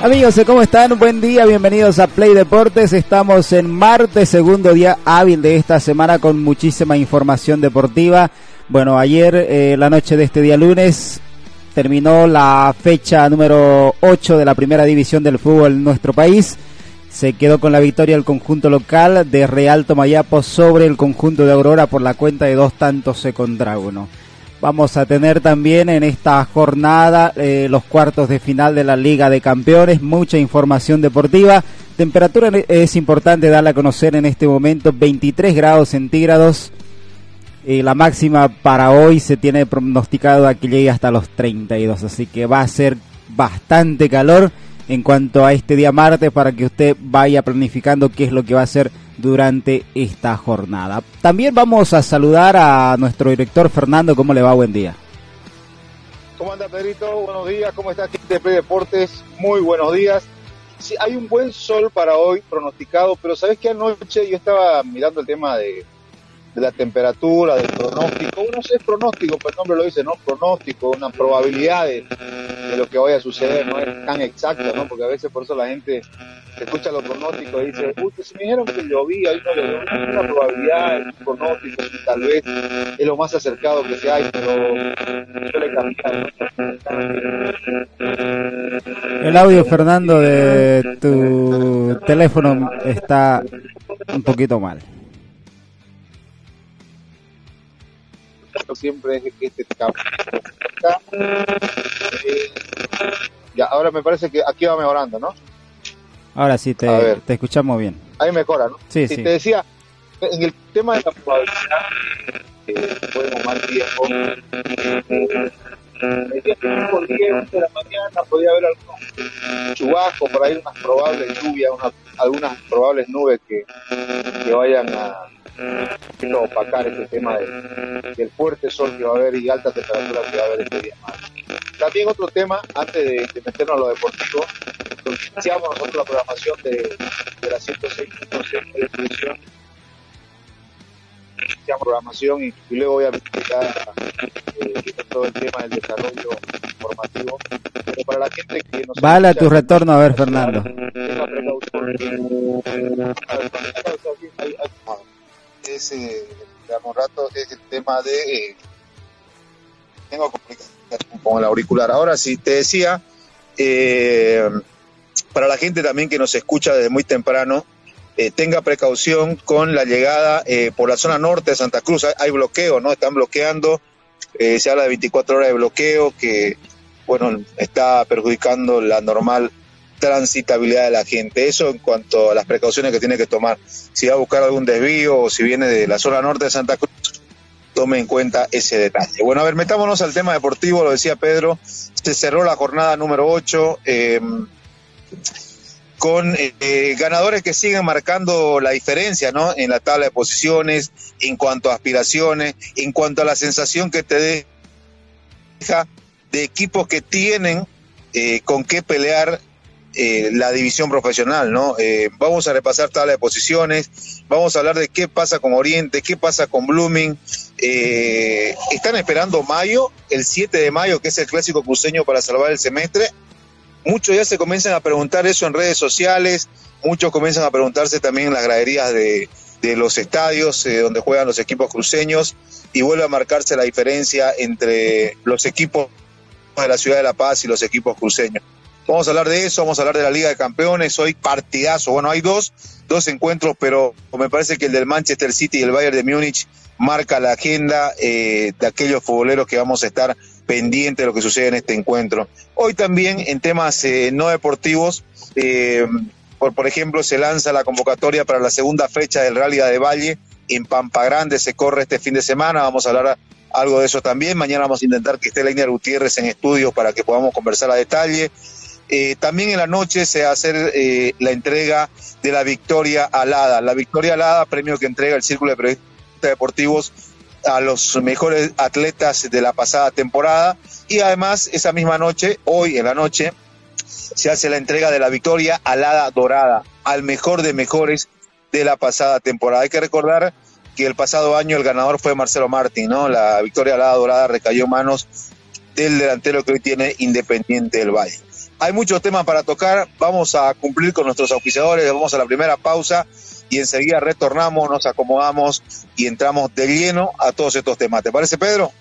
Amigos, ¿cómo están? Buen día, bienvenidos a Play Deportes. Estamos en martes, segundo día hábil de esta semana con muchísima información deportiva. Bueno, ayer, eh, la noche de este día lunes, terminó la fecha número 8 de la primera división del fútbol en nuestro país. Se quedó con la victoria el conjunto local de Real Tomayapo sobre el conjunto de Aurora por la cuenta de dos tantos contra uno. Vamos a tener también en esta jornada eh, los cuartos de final de la Liga de Campeones, mucha información deportiva. Temperatura es importante darla a conocer en este momento, 23 grados centígrados. Eh, la máxima para hoy se tiene pronosticado a que llegue hasta los 32, así que va a ser bastante calor en cuanto a este día martes para que usted vaya planificando qué es lo que va a hacer durante esta jornada. También vamos a saludar a nuestro director Fernando. ¿Cómo le va? Buen día. ¿Cómo anda Pedrito? Buenos días. ¿Cómo está TP Deportes? Muy buenos días. Sí, hay un buen sol para hoy pronosticado, pero sabes que anoche yo estaba mirando el tema de, de la temperatura, del pronóstico. Uno es pronóstico, pues el nombre lo dice, ¿no? Pronóstico, una probabilidad de, lo que vaya a suceder, no es tan exacto, ¿no? Porque a veces por eso la gente escucha los pronósticos y dice, uy, pues me dijeron que llovía, hay una, una probabilidad, un pronóstico, tal vez es lo más acercado que se hay, pero suele cambiar. El audio, Fernando, de tu teléfono está un poquito mal. Siempre es que este eh, ya, ahora me parece que aquí va mejorando, ¿no? Ahora sí, te, te escuchamos bien. Ahí mejora, ¿no? Sí, sí. Te decía, en el tema de la probabilidad, eh, podemos más tiempo, el día por 10 de la mañana podía haber algún chubasco, por ahí unas probables lluvias, unas, algunas probables nubes que, que vayan a no opacar este tema del fuerte sol que va a haber y alta temperatura que va a haber este día más. También otro tema, antes de, meternos a lo deportivo, iniciamos nosotros la programación de, de la 106.7 de televisión iniciamos programación y, luego voy a explicar eh, todo el tema del desarrollo informativo. Pero para la gente que nos Vale a tu retorno, a ver, Fernando es, eh, rato, es el tema de... Eh, tengo complicaciones con el auricular. Ahora sí, te decía, eh, para la gente también que nos escucha desde muy temprano, eh, tenga precaución con la llegada eh, por la zona norte de Santa Cruz. Hay, hay bloqueo, ¿no? Están bloqueando. Eh, se habla de 24 horas de bloqueo que, bueno, está perjudicando la normal transitabilidad de la gente. Eso en cuanto a las precauciones que tiene que tomar. Si va a buscar algún desvío o si viene de la zona norte de Santa Cruz, tome en cuenta ese detalle. Bueno, a ver, metámonos al tema deportivo, lo decía Pedro, se cerró la jornada número 8 eh, con eh, ganadores que siguen marcando la diferencia, ¿no? En la tabla de posiciones, en cuanto a aspiraciones, en cuanto a la sensación que te deja de equipos que tienen eh, con qué pelear eh, la división profesional, ¿no? Eh, vamos a repasar tabla de posiciones, vamos a hablar de qué pasa con Oriente, qué pasa con Blooming. Eh, están esperando mayo, el 7 de mayo, que es el clásico cruceño para salvar el semestre. Muchos ya se comienzan a preguntar eso en redes sociales, muchos comienzan a preguntarse también en las graderías de, de los estadios donde juegan los equipos cruceños y vuelve a marcarse la diferencia entre los equipos de la ciudad de La Paz y los equipos cruceños. Vamos a hablar de eso, vamos a hablar de la Liga de Campeones. Hoy partidazo. Bueno, hay dos, dos encuentros, pero me parece que el del Manchester City y el Bayern de Múnich marca la agenda eh, de aquellos futboleros que vamos a estar pendientes de lo que sucede en este encuentro. Hoy también en temas eh, no deportivos, eh, por, por ejemplo, se lanza la convocatoria para la segunda fecha del Rally de Valle en Pampa Grande se corre este fin de semana, vamos a hablar algo de eso también. Mañana vamos a intentar que esté Leiner Gutiérrez en estudios para que podamos conversar a detalle. Eh, también en la noche se hacer eh, la entrega de la Victoria Alada. La Victoria Alada, premio que entrega el Círculo de Periodistas Deportivos a los mejores atletas de la pasada temporada. Y además, esa misma noche, hoy en la noche, se hace la entrega de la Victoria Alada Dorada al mejor de mejores de la pasada temporada. Hay que recordar que el pasado año el ganador fue Marcelo Martín, ¿no? La Victoria Alada Dorada recayó en manos del delantero que hoy tiene Independiente del Valle. Hay muchos temas para tocar, vamos a cumplir con nuestros auspiciadores, vamos a la primera pausa y enseguida retornamos, nos acomodamos y entramos de lleno a todos estos temas. ¿Te parece, Pedro?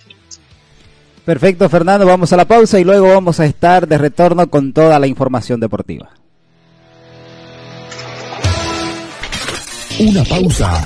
Perfecto, Fernando, vamos a la pausa y luego vamos a estar de retorno con toda la información deportiva. Una pausa.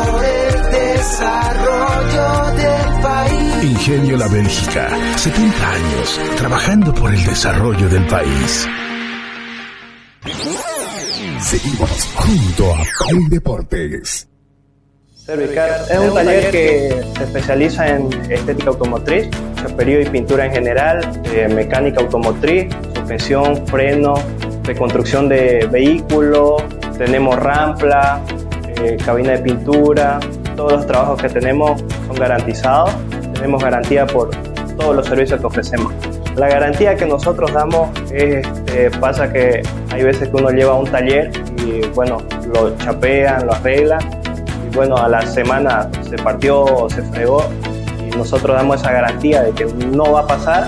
desarrollo del país. Ingenio La Bélgica, 70 años trabajando por el desarrollo del país. Seguimos junto a Play Deportes. Servicar es un taller que se especializa en estética automotriz, chaperío y pintura en general, eh, mecánica automotriz, suspensión, freno, reconstrucción de vehículos, tenemos rampla, eh, cabina de pintura, todos los trabajos que tenemos son garantizados, tenemos garantía por todos los servicios que ofrecemos. La garantía que nosotros damos es, este, pasa que hay veces que uno lleva un taller y bueno, lo chapean, lo arreglan y bueno, a la semana se partió o se fregó y nosotros damos esa garantía de que no va a pasar.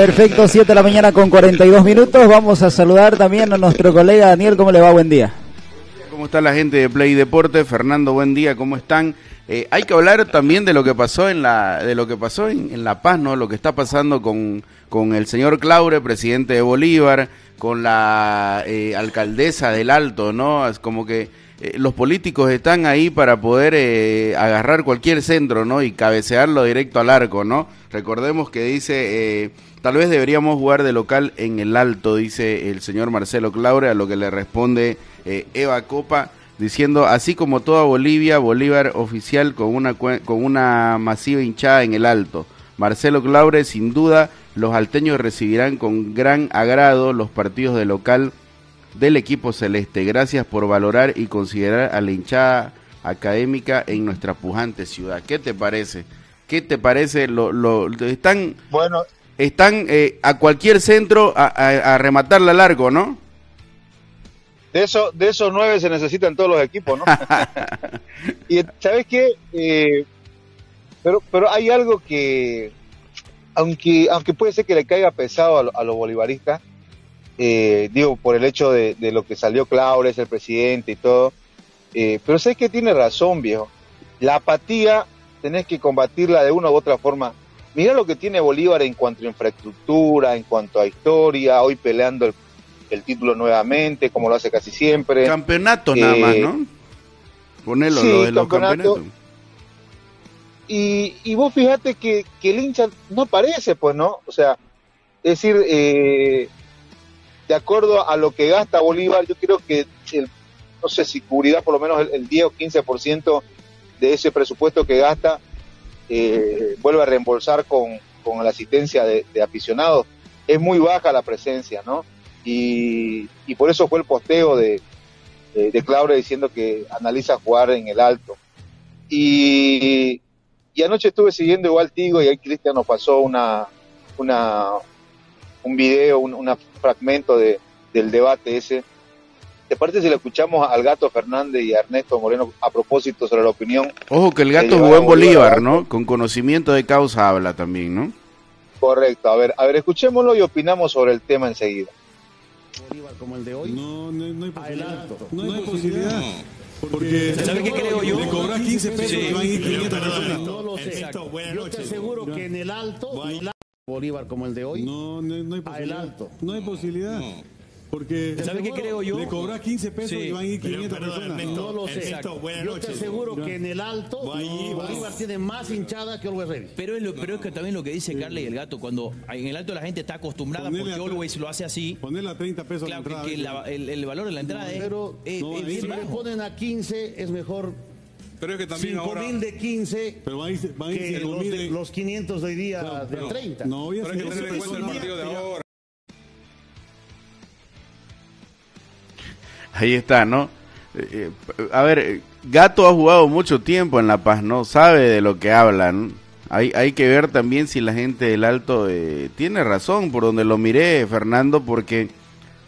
Perfecto, 7 de la mañana con 42 minutos. Vamos a saludar también a nuestro colega Daniel. ¿Cómo le va? Buen día. ¿Cómo está la gente de Play Deporte? Fernando, buen día, ¿cómo están? Eh, hay que hablar también de lo que pasó en la, de lo que pasó en, en, La Paz, ¿no? Lo que está pasando con, con el señor Claure, presidente de Bolívar, con la eh, alcaldesa del Alto, ¿no? Es como que eh, los políticos están ahí para poder eh, agarrar cualquier centro, ¿no? Y cabecearlo directo al arco, ¿no? Recordemos que dice, eh, tal vez deberíamos jugar de local en el alto, dice el señor Marcelo Claure, a lo que le responde Eva Copa, diciendo, así como toda Bolivia, Bolívar oficial con una, con una masiva hinchada en el alto. Marcelo Claure, sin duda, los alteños recibirán con gran agrado los partidos de local del equipo celeste. Gracias por valorar y considerar a la hinchada académica en nuestra pujante ciudad. ¿Qué te parece? ¿Qué te parece? Lo, lo están bueno, están eh, a cualquier centro a, a, rematarla largo, ¿no? De, eso, de esos nueve se necesitan todos los equipos, ¿no? y ¿sabes qué? Eh, pero, pero hay algo que, aunque, aunque puede ser que le caiga pesado a, los bolivaristas, eh, digo, por el hecho de, lo que salió Claures, el presidente y todo, pero sé que tiene razón, viejo. La apatía tenés que combatirla de una u otra forma Mira lo que tiene Bolívar en cuanto a infraestructura, en cuanto a historia, hoy peleando el, título nuevamente, como lo hace casi siempre. Campeonato nada más, eh, ¿no? Ponelo lo de los campeonatos. Y, y vos fíjate que, el hincha no aparece, pues, ¿no? O sea, es decir, eh, de acuerdo a lo que gasta Bolívar, yo creo que, no sé si cubrirá por lo menos el, el 10 o 15% de ese presupuesto que gasta eh, vuelve a reembolsar con, la asistencia de, aficionados. Es muy baja la presencia, ¿no? Y, por eso fue el posteo de, de, diciendo que analiza jugar en el alto. Y, anoche estuve siguiendo igual Tigo y ahí Cristian nos pasó una, una, un video, un, un fragmento de, del debate ese ¿Te parece si le escuchamos al gato Fernández y a Ernesto Moreno a propósito sobre la opinión? Ojo que el gato jugó en Bolívar, ¿no? Con conocimiento de causa habla también, ¿no? Correcto. A ver, a ver, escuchémoslo y opinamos sobre el tema enseguida. Bolívar como el de hoy. No, no, no hay posibilidad. No, hay posibilidad. Porque, ¿sabes qué creo yo? Le cobras 15 pesos y van a ir 500 personas. No lo sé. Yo te aseguro que en el alto, Bolívar como el de hoy. No, no, no hay posibilidad. No hay posibilidad. Porque ¿Sabe qué creo yo? Le cobras 15 pesos y van a ir 500 personas. no lo sé. yo te aseguro que en el alto Bolívar tiene más hinchada que Always Ready. Pero es, lo, pero es que también lo que dice Carly y el gato, cuando en el alto la gente está acostumbrada porque Always lo hace así. Ponerle a 30 pesos claro, la entrada. Que, el, valor de la entrada es, pero, es, si le ponen a 15 es mejor pero es que también 5 ahora... mil de 15 pero van a ir, van a ir que los, de, los 500 de hoy día no, de 30. No, voy a pero hay que tener en cuenta el partido de ahora. Ahí está, ¿no? Eh, eh, a ver, Gato ha jugado mucho tiempo en La Paz, ¿no? Sabe de lo que hablan. Hay, hay que ver también si la gente del Alto eh, tiene razón, por donde lo miré, Fernando, porque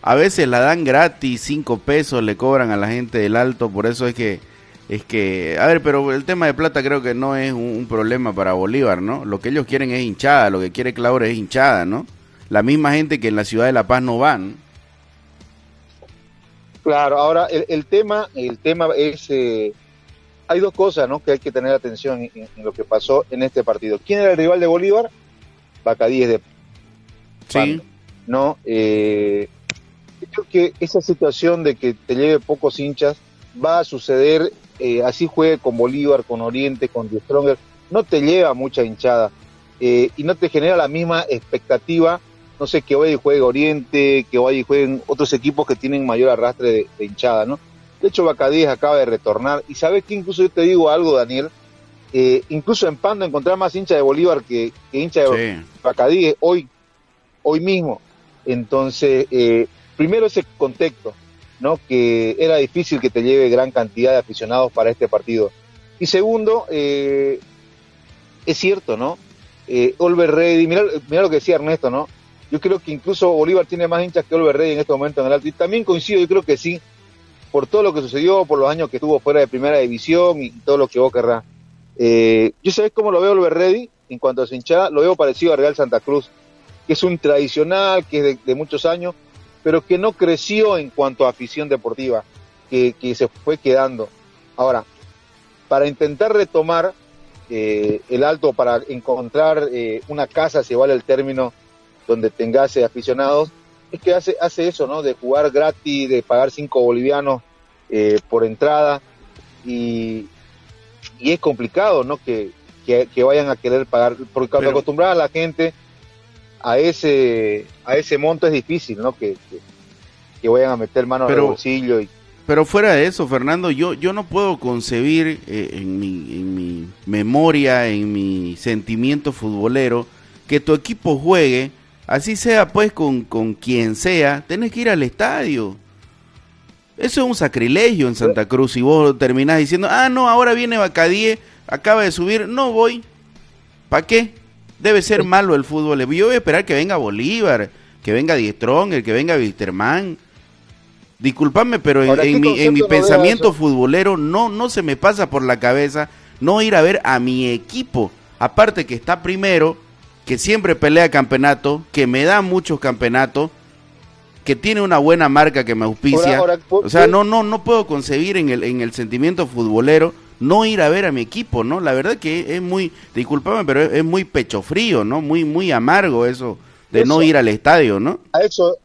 a veces la dan gratis, cinco pesos le cobran a la gente del Alto, por eso es que, es que, a ver, pero el tema de plata creo que no es un, problema para Bolívar, ¿no? Lo que ellos quieren es hinchada, lo que quiere Claudia es hinchada, ¿no? La misma gente que en la ciudad de La Paz no van. Claro, ahora el, tema, el tema es, eh, hay dos cosas, ¿no? Que hay que tener atención en, lo que pasó en este partido. ¿Quién era el rival de Bolívar? Bacadíes de. Sí. No, eh, creo que esa situación de que te lleve pocos hinchas va a suceder, eh, así juegue con Bolívar, con Oriente, con The Stronger, no te lleva mucha hinchada y no te genera la misma expectativa no sé, que vaya y juegue Oriente, que vaya y jueguen otros equipos que tienen mayor arrastre de, hinchada, ¿no? De hecho, Bacadíes acaba de retornar. Y sabes que incluso yo te digo algo, Daniel, eh, incluso en Pando encontrar más hincha de Bolívar que, hincha de Bacadíes hoy, hoy mismo. Entonces, eh, primero ese contexto, ¿no? Que era difícil que te lleve gran cantidad de aficionados para este partido. Y segundo, eh, es cierto, ¿no? Eh, Olver Ready, mira, lo que decía Ernesto, ¿no? Yo creo que incluso Bolívar tiene más hinchas que Oliver Rey en este momento en el alto. Y también coincido, yo creo que sí, por todo lo que sucedió, por los años que estuvo fuera de primera división y todo lo que vos querrás. Eh, yo sabés cómo lo veo Oliver Ready en cuanto a su hinchada, lo veo parecido a Real Santa Cruz, que es un tradicional, que es de, muchos años, pero que no creció en cuanto a afición deportiva, que, se fue quedando. Ahora, para intentar retomar eh, el alto, para encontrar eh, una casa, si vale el término, donde tengas aficionados, es que hace, hace eso, ¿no? De jugar gratis, de pagar cinco bolivianos eh, por entrada y, y es complicado, ¿no? Que, que, vayan a querer pagar, porque cuando acostumbrar a la gente a ese, a ese monto es difícil, ¿no? Que, que, vayan a meter mano el bolsillo y pero fuera de eso, Fernando, yo, yo no puedo concebir eh, en, mi, en mi memoria, en mi sentimiento futbolero, que tu equipo juegue Así sea pues con, con quien sea, tenés que ir al estadio. Eso es un sacrilegio en Santa Cruz. Y vos terminás diciendo, ah, no, ahora viene Bacadie, acaba de subir, no voy. ¿Para qué? Debe ser malo el fútbol. Yo voy a esperar que venga Bolívar, que venga Die Stronger, que venga Wisterman. Disculpame, pero en, mi, en mi pensamiento futbolero no, no se me pasa por la cabeza no ir a ver a mi equipo. Aparte que está primero, que siempre pelea campeonato, que me da muchos campeonatos, que tiene una buena marca que me auspicia. o sea, no, no, no puedo concebir en el, en el sentimiento futbolero no ir a ver a mi equipo, ¿no? La verdad que es muy, discúlpame, pero es, muy pecho frío, ¿no? Muy, muy amargo eso de no ir al estadio, ¿no? A eso,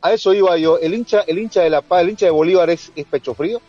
a eso iba yo. El hincha, el hincha de La Paz, el hincha de Bolívar es, es pecho frío.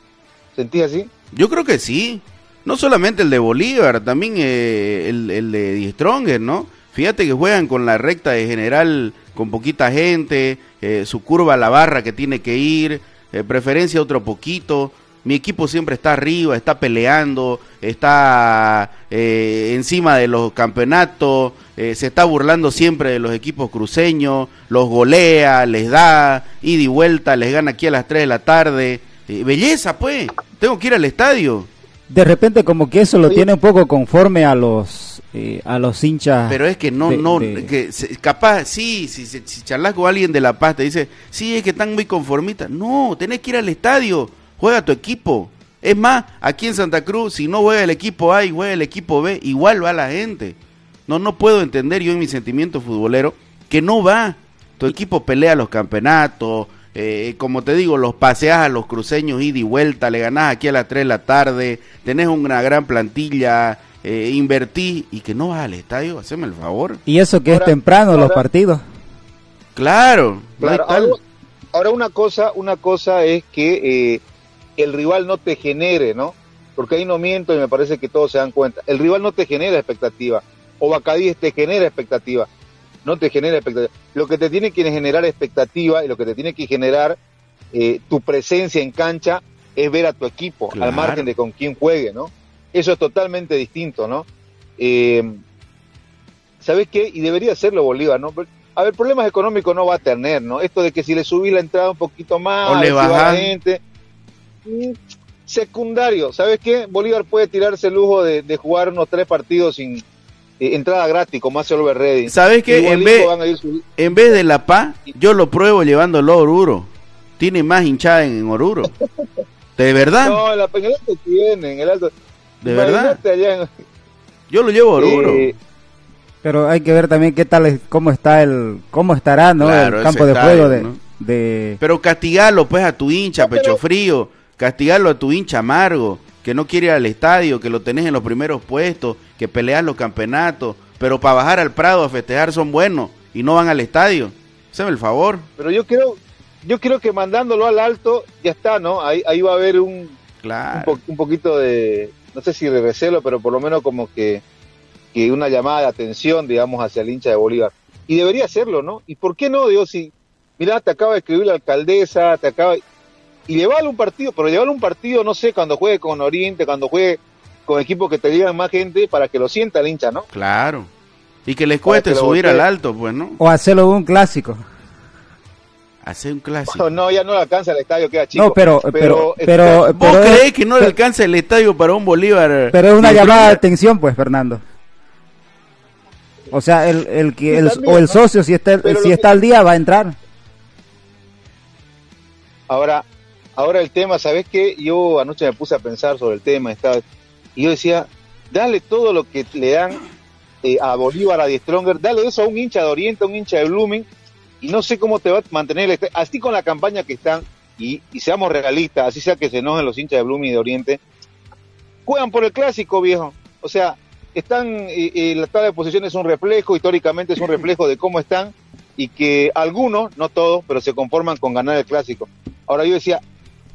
¿Sentís así? Yo creo que sí. No solamente el de Bolívar, también eh, el, el, de Die Stronger, ¿no? Fíjate que juegan con la recta de general, con poquita gente, eh, su curva a la barra que tiene que ir, eh, preferencia otro poquito. Mi equipo siempre está arriba, está peleando, está encima de los campeonatos, se está burlando siempre de los equipos cruceños, los golea, les da ida y vuelta, les gana aquí a las 3 de la tarde. belleza, pues, tengo que ir al estadio. De repente como que eso lo tiene un poco conforme a los eh, a los hinchas pero es que no no que capaz sí si, si, charlas con alguien de la paz te dice sí es que están muy conformistas no tenés que ir al estadio juega tu equipo es más aquí en Santa Cruz si no juega el equipo A y juega el equipo B igual va la gente no no puedo entender yo en mi sentimiento futbolero que no va tu equipo pelea los campeonatos eh, como te digo, los paseas a los cruceños ida y vuelta, le ganás aquí a las 3 de la tarde, tenés una gran plantilla, eh, invertís y que no vas al estadio, haceme el favor. Y eso que es temprano los partidos. Claro, ahora, una cosa, una cosa es que eh, el rival no te genere, ¿no? Porque ahí no miento y me parece que todos se dan cuenta. El rival no te genera expectativa. O Bacadíes te genera expectativa no te genera expectativa. Lo que te tiene que generar expectativa y lo que te tiene que generar eh, tu presencia en cancha es ver a tu equipo, al margen de con quién juegue, ¿no? Eso es totalmente distinto, ¿no? Eh, ¿Sabes qué? Y debería serlo Bolívar, ¿no? A ver, problemas económicos no va a tener, ¿no? Esto de que si le subí la entrada un poquito más, o le la gente. Secundario, ¿sabes qué? Bolívar puede tirarse el lujo de jugar unos tres partidos sin, eh, entrada gratis, como hace Oliver Redding. ¿Sabes qué? En vez, en vez de La Paz, yo lo pruebo llevándolo a Oruro. Tiene más hinchada en, Oruro. ¿De verdad? No, en la Peñalete tiene, en el alto. ¿De verdad? Yo lo llevo a Oruro. Eh, pero hay que ver también qué tal, cómo está el, cómo estará, ¿no? el campo de juego de, de, Pero castigarlo, pues, a tu hincha, pecho frío. Castigarlo a tu hincha amargo que no quiere ir al estadio, que lo tenés en los primeros puestos, que peleas los campeonatos, pero para bajar al Prado a festejar son buenos y no van al estadio. Haceme el favor. Pero yo creo, yo creo que mandándolo al alto ya está, ¿no? Ahí, ahí va a haber un, un, poquito de, no sé si de recelo, pero por lo menos como que, que una llamada de atención, digamos, hacia el hincha de Bolívar. Y debería hacerlo, ¿no? ¿Y por qué no? Digo, si, mira, te acaba de escribir la alcaldesa, te acaba y llevarle un partido, pero llevarle un partido, no sé, cuando juegue con Oriente, cuando juegue con equipos que te llevan más gente, para que lo sienta el hincha, ¿no? Claro. Y que les cueste subir al alto, pues, ¿no? O hacerlo un clásico. Hacer un clásico. No, ya no le alcanza el estadio, queda chico. No, pero, pero, pero, ¿Vos creés que no le alcanza el estadio para un Bolívar? Pero es una llamada de atención, pues, Fernando. O sea, el, el que el, o el socio si está si está al día va a entrar. Ahora, Ahora el tema, ¿sabes qué? Yo anoche me puse a pensar sobre el tema estaba, y yo decía, dale todo lo que le dan eh, a Bolívar, a Die Stronger, dale eso a un hincha de Oriente, a un hincha de Blooming, y no sé cómo te va a mantener, así con la campaña que están, y, seamos realistas, así sea que se enojen los hinchas de Blooming y de Oriente, juegan por el clásico, viejo. O sea, están, eh, eh, la tabla de posiciones es un reflejo, históricamente es un reflejo de cómo están, y que algunos, no todos, pero se conforman con ganar el clásico. Ahora yo decía,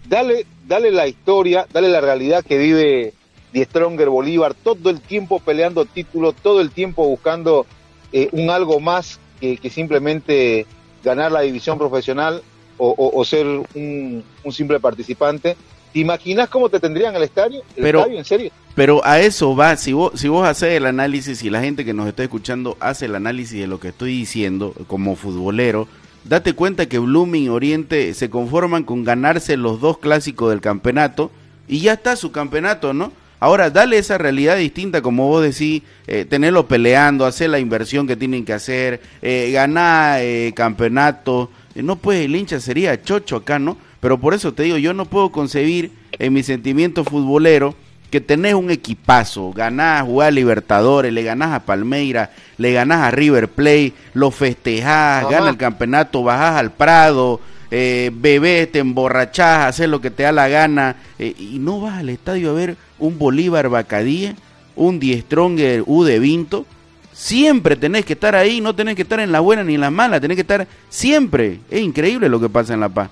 dale, dale la historia, dale la realidad que vive Die Stronger Bolívar, todo el tiempo peleando títulos, todo el tiempo buscando eh, un algo más que, simplemente ganar la división profesional o, ser un, simple participante. ¿Te imaginas cómo te tendrían el estadio? pero, en serio? Pero a eso va, si vos, si vos haces el análisis, y la gente que nos está escuchando hace el análisis de lo que estoy diciendo como futbolero, date cuenta que Blooming Oriente se conforman con ganarse los dos clásicos del campeonato y ya está su campeonato, ¿no? Ahora, dale esa realidad distinta, como vos decís, eh, tenerlo peleando, hacer la inversión que tienen que hacer, eh, ganar eh, campeonato. Eh, no puede, el hincha sería chocho acá, ¿no? Pero por eso te digo, yo no puedo concebir en mi sentimiento futbolero que tenés un equipazo, ganás, jugás a Libertadores, le ganás a Palmeira, le ganás a River Plate, lo festejás, gana el campeonato, bajás al Prado, eh, bebés, te emborrachás, haces lo que te da la gana, eh, y no vas al estadio a ver un Bolívar Bacadía, un Die Stronger U de Vinto, siempre tenés que estar ahí, no tenés que estar en la buena ni en la mala, tenés que estar siempre. Es increíble lo que pasa en La Paz.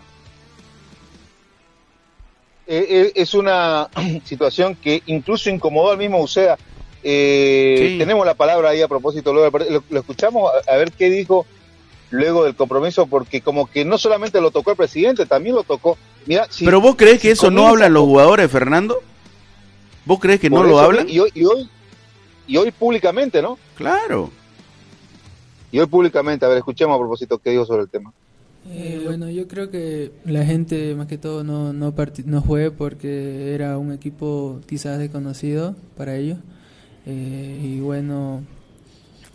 Eh, eh, es una situación que incluso incomodó al mismo Uceda. Eh, Tenemos la palabra ahí a propósito, luego, lo, lo escuchamos a, a, ver qué dijo luego del compromiso, porque como que no solamente lo tocó el presidente, también lo tocó. Mira, si, Pero vos crees que si eso no hablan los jugadores, Fernando? ¿Vos crees que no lo hablan? Y hoy, y hoy, y hoy públicamente, ¿no? Claro. Y hoy públicamente, a ver, escuchemos a propósito qué dijo sobre el tema. Eh, bueno, yo creo que la gente más que todo no, no, no fue porque era un equipo quizás desconocido para ellos. Eh, y bueno,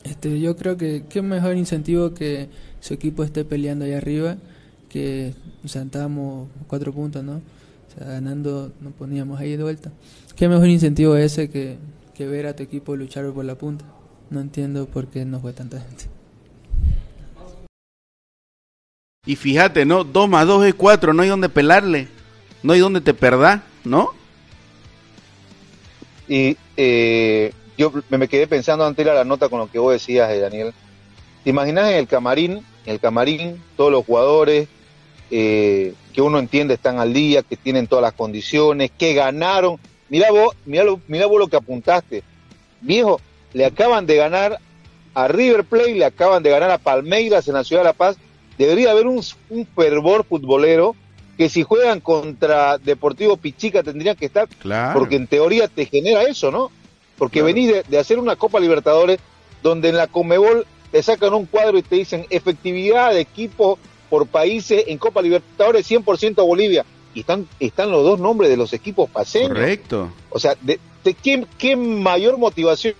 este, yo creo que qué mejor incentivo que su equipo esté peleando ahí arriba, que o cuatro puntos, ¿no? O sea, ganando nos poníamos ahí de vuelta. Qué mejor incentivo ese que, que ver a tu equipo luchar por la punta. No entiendo por qué no fue tanta gente. Y fíjate, ¿no? 2 más 2 es 4, no hay donde pelarle, no hay donde te perdás, ¿no? Y eh, yo me quedé pensando antes de la nota con lo que vos decías, eh, Daniel. ¿Te imaginas en el camarín, en el camarín, todos los jugadores eh, que uno entiende están al día, que tienen todas las condiciones, que ganaron? Mira vos, mira, lo, mira vos lo que apuntaste. Viejo, le acaban de ganar a River Plate, le acaban de ganar a Palmeiras en la Ciudad de La Paz debería haber un, un, fervor futbolero que si juegan contra Deportivo Pichica tendrían que estar, claro. porque en teoría te genera eso, ¿no? Porque claro. venís de, de, hacer una Copa Libertadores donde en la Comebol te sacan un cuadro y te dicen efectividad de equipo por países en Copa Libertadores 100% Bolivia. Y están, están los dos nombres de los equipos paseños. Correcto. O sea, de, de ¿qué, ¿qué, mayor motivación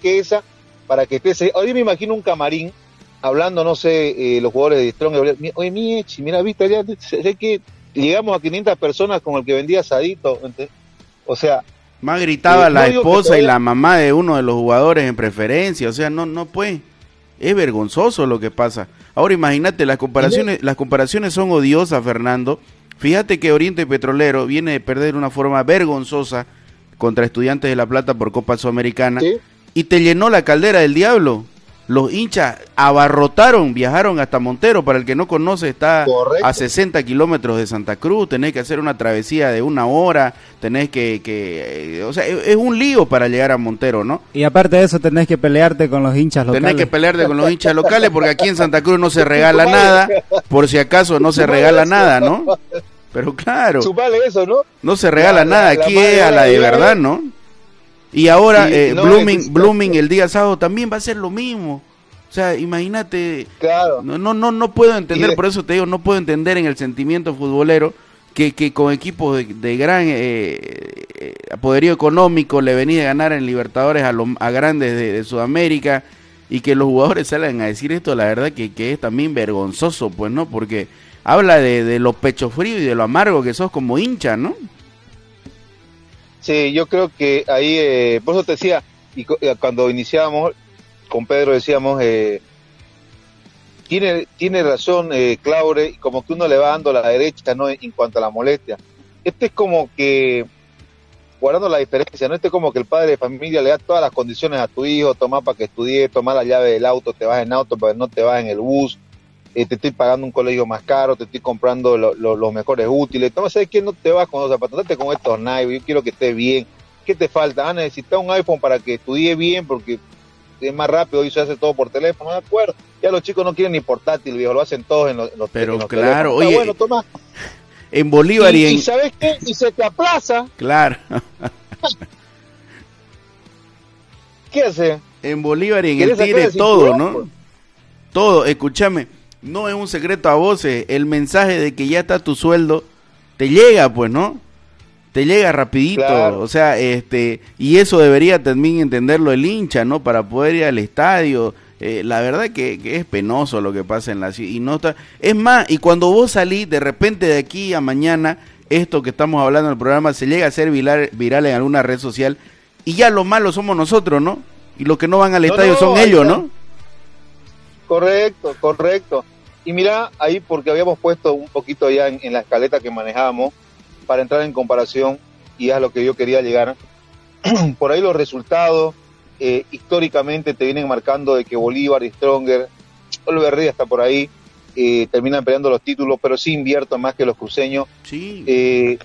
que esa para que estés... Hoy me imagino un camarín hablando, no sé, eh, los jugadores de Strong, oye, Miechi, mira, viste, ya sé que llegamos a 500 personas con el que vendía asadito, o sea... Más gritaba eh, la no esposa y la mamá de uno de los jugadores en preferencia, o sea, no, no puede, es vergonzoso lo que pasa. Ahora imagínate, las comparaciones, las comparaciones son odiosas, Fernando. Fíjate que Oriente Petrolero viene de perder de una forma vergonzosa contra Estudiantes de La Plata por Copa Sudamericana ¿Sí? y te llenó la caldera del diablo los hinchas abarrotaron, viajaron hasta Montero, para el que no conoce está Correcto. a 60 kilómetros de Santa Cruz, tenés que hacer una travesía de una hora, tenés que, que eh, o sea, es, es, un lío para llegar a Montero, ¿no? Y aparte de eso tenés que pelearte con los hinchas locales. Tenés que pelearte con los hinchas locales porque aquí en Santa Cruz no se regala nada, por si acaso no se regala nada, ¿no? Pero claro, eso, ¿no? no se regala La- nada, la- aquí la es a la de la verdad. ¿no? Y ahora Sí, eh, no, Blooming, es- Blooming el día sábado también va a ser lo mismo. O sea, imagínate, Claro. no, no, no, no puedo entender, de- por eso te digo, no puedo entender en el sentimiento futbolero que, que con equipos de, de gran eh, eh, poderío económico le venís a ganar en Libertadores a, los a grandes de, de Sudamérica y que los jugadores salgan a decir esto, la verdad que, que es también vergonzoso, pues, ¿no? Porque habla de, de lo pecho frío y de lo amargo que sos como hincha, ¿no? Sí, yo creo que ahí, eh, por eso te decía, y eh, cuando iniciábamos con Pedro decíamos, eh, tiene, tiene razón eh, Claure, como que uno le va dando la derecha ¿no? en cuanto a la molestia. Este es como que, guardando la diferencia, ¿no? Este es como que el padre de familia le da todas las condiciones a tu hijo, toma para que estudie, toma la llave del auto, te vas en auto, pero no te vas en el bus, eh, te estoy pagando un colegio más caro, te estoy comprando lo- lo- los mejores útiles. Toma, ¿sabes qué? No te vas con los zapatos, con estos Nike, yo quiero que estés bien. ¿Qué te falta? Ah, necesitas un iPhone para que estudie bien, porque es más rápido, hoy se hace todo por teléfono, de acuerdo. Ya los chicos no quieren ni portátil, viejo, lo hacen todos en los, los Pero en los claro, oye, bueno, toma. En Bolívar y, Y, en... y ¿sabes qué? Y se te aplaza, Claro. ¿qué hace? En Bolívar y en el ¿Quieres sacar Tigre todo, ¿no? Todo, escúchame, no es un secreto a voces, el mensaje de que ya está tu sueldo te llega, pues, ¿no? te llega rapidito, o sea, este, y eso debería también entenderlo el hincha, ¿no? Para poder ir al estadio. Eh, la verdad que, es penoso lo que pasa en la ciudad. Y no está, es más, y cuando vos salís de repente de aquí a mañana, esto que estamos hablando en el programa se llega a ser viral, viral en alguna red social, y ya lo malo somos nosotros, ¿no? Y los que no van al estadio son ellos, ¿no? Correcto, correcto. Y mira, ahí porque habíamos puesto un poquito ya en, la escaleta que manejábamos para entrar en comparación, y es a lo que yo quería llegar. Por ahí los resultados eh, históricamente te vienen marcando de que Bolívar y Stronger, Olverri está por ahí, eh, terminan peleando los títulos, pero sí invierto más que los cruceños. Sí. Eh,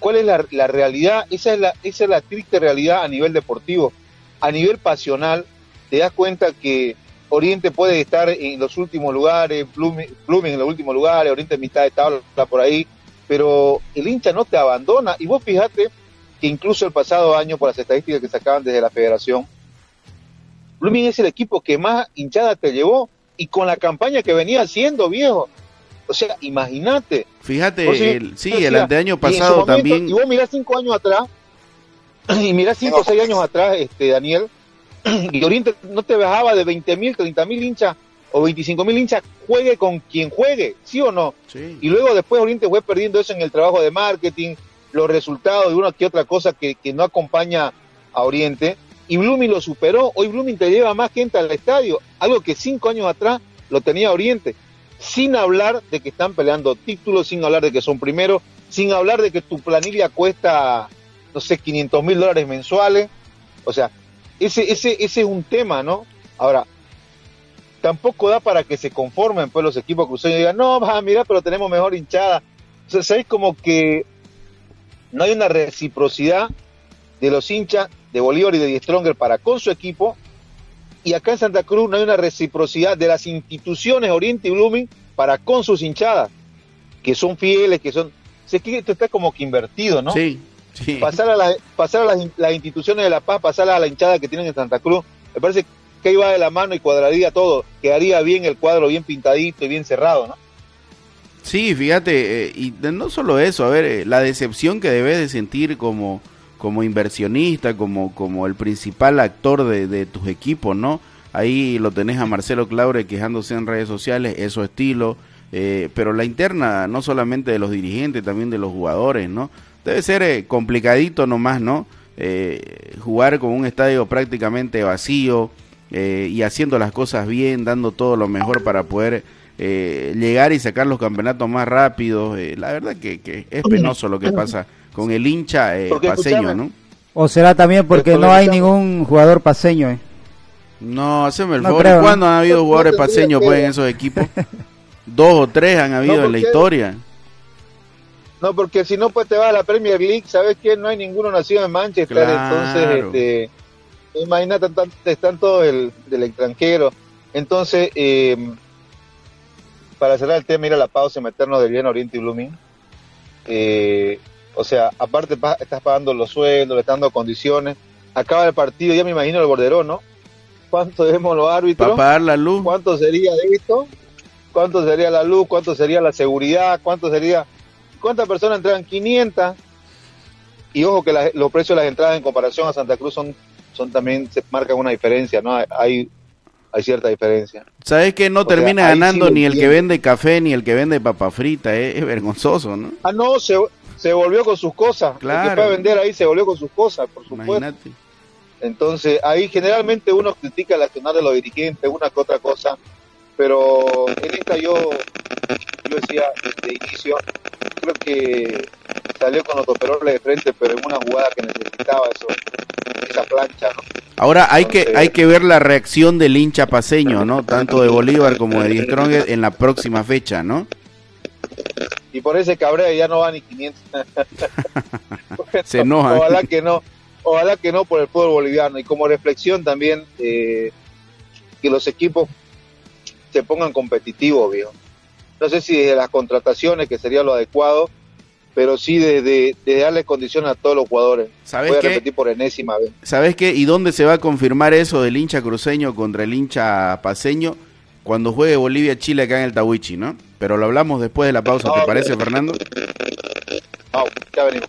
¿Cuál es la, la, realidad? Esa es la, esa es la triste realidad a nivel deportivo. A nivel pasional, te das cuenta que Oriente puede estar en los últimos lugares, Blooming, en los últimos lugares, Oriente en mitad de tabla por ahí, pero el hincha no te abandona. Y vos fíjate que incluso el pasado año, por las estadísticas que sacaban desde la federación, Blooming es el equipo que más hinchada te llevó y con la campaña que venía haciendo, viejo. O sea, imagínate. Fíjate, el, sí, el año pasado también. Y vos mirás cinco años atrás, y mirás cinco o seis años atrás, este Daniel, y Oriente no te bajaba de 20 mil, 30 mil hinchas o 25 mil hinchas, juegue con quien juegue, ¿sí o no? Y luego después Oriente fue perdiendo eso en el trabajo de marketing, los resultados de una que otra cosa que, que no acompaña a Oriente. Y Blooming lo superó. Hoy Blooming te lleva más gente al estadio, algo que cinco años atrás lo tenía Oriente. Sin hablar de que están peleando títulos, sin hablar de que son primeros, sin hablar de que tu planilla cuesta, no sé, 500 mil dólares mensuales. O sea, ese, ese, ese es un tema, ¿no? Ahora, tampoco da para que se conformen pues los equipos cruceños y digan, no, va, mira, pero tenemos mejor hinchada. O sea, ¿sabes? Como que no hay una reciprocidad de los hinchas de Bolívar y de Die Stronger para con su equipo. Y acá en Santa Cruz no hay una reciprocidad de las instituciones Oriente y Blooming para con sus hinchadas, que son fieles, que son... sé que esto está como que invertido, ¿no? Sí. Pasar a, la, pasar a las, instituciones de La Paz, pasar a la hinchada que tienen en Santa Cruz, me parece que iba de la mano y cuadraría todo, quedaría bien el cuadro, bien pintadito y bien cerrado, ¿no? Sí, fíjate, eh, y no solo eso, a ver, eh, la decepción que debes de sentir como, como inversionista, como, como el principal actor de, tus equipos, ¿no? Ahí lo tenés a Marcelo Claure quejándose en redes sociales, eso estilo, eh, pero la interna no solamente de los dirigentes, también de los jugadores, ¿no? Debe ser eh, complicadito nomás, ¿no? Eh, jugar con un estadio prácticamente vacío eh, y haciendo las cosas bien, dando todo lo mejor para poder llegar y sacar los campeonatos más rápido. la verdad que, es penoso lo que pasa con el hincha paseño, ¿no? O será también porque no hay ningún jugador paseño. No, haceme el favor. ¿Cuándo han habido jugadores paseños pues, en esos equipos? Dos o tres han habido en la historia. No, porque si no, pues te vas a la Premier League, ¿sabes qué? No hay ninguno nacido en Manchester, entonces, este, imagínate, están todos el, del extranjero. Entonces, eh, para cerrar el tema, ir a la pausa y meternos de bien Oriente y Blooming. Eh, o sea, aparte estás pagando los sueldos, le estás dando condiciones. Acaba el partido, ya me imagino el borderón, ¿no? ¿Cuánto debemos los árbitros? Para pagar la luz. ¿Cuánto sería de esto? ¿Cuánto sería la luz? ¿Cuánto sería la seguridad? ¿Cuánto sería ¿Cuántas personas entregan? 500. Y ojo que los precios de las entradas en comparación a Santa Cruz son, son también, se marcan una diferencia, ¿no? Hay, hay cierta diferencia. ¿Sabes que no termina ganando ni el que vende café ni el que vende papa frita? Es, vergonzoso, ¿no? Ah, no, se, se volvió con sus cosas. Claro. El que fue a vender ahí se volvió con sus cosas, por supuesto. Imagínate. Entonces, ahí generalmente uno critica la accionar de los dirigentes, una que otra cosa, pero en esta yo, yo decía de inicio, creo que salió con los de frente, pero en una jugada que necesitaba eso, esa plancha, ¿no? Ahora hay que hay que ver la reacción del hincha paseño, ¿no? Tanto de Bolívar como de Die en la próxima fecha, ¿no? Y por ese cabreo ya no va ni 500. Se enoja. Ojalá que no, ojalá que no por el pueblo boliviano. Y como reflexión también, eh, que los equipos se pongan competitivos, viejo. No sé si desde las contrataciones, que sería lo adecuado, pero sí desde, darle condiciones a todos los jugadores. ¿Sabes Voy a repetir por enésima vez. ¿Sabes qué? ¿Y dónde se va a confirmar eso del hincha cruceño contra el hincha paseño? Cuando juegue Bolivia-Chile acá en el Tawichi, ¿no? Pero lo hablamos después de la pausa, ¿te parece, Fernando? ya venimos.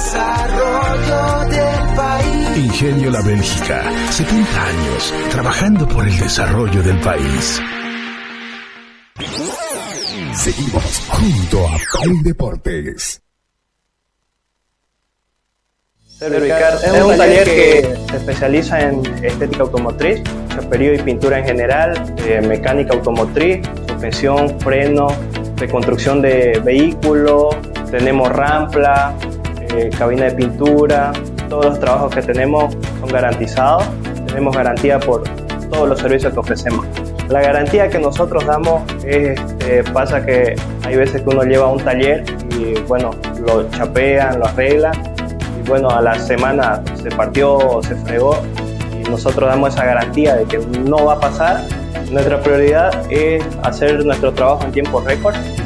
Desarrollo del país. Ingenio La Bélgica, 70 años trabajando por el desarrollo del país. Seguimos junto a Play Deportes. Cervicar es un taller que se especializa en estética automotriz, chaperío y pintura en general, eh, mecánica automotriz, suspensión, freno, reconstrucción de vehículos, tenemos rampla, eh, cabina de pintura, todos los trabajos que tenemos son garantizados, tenemos garantía por todos los servicios que ofrecemos. La garantía que nosotros damos es, eh, pasa que hay veces que uno lleva un taller y bueno, lo chapean, lo arreglan y bueno, a la semana se partió o se fregó y nosotros damos esa garantía de que no va a pasar. Nuestra prioridad es hacer nuestro trabajo en tiempo récord.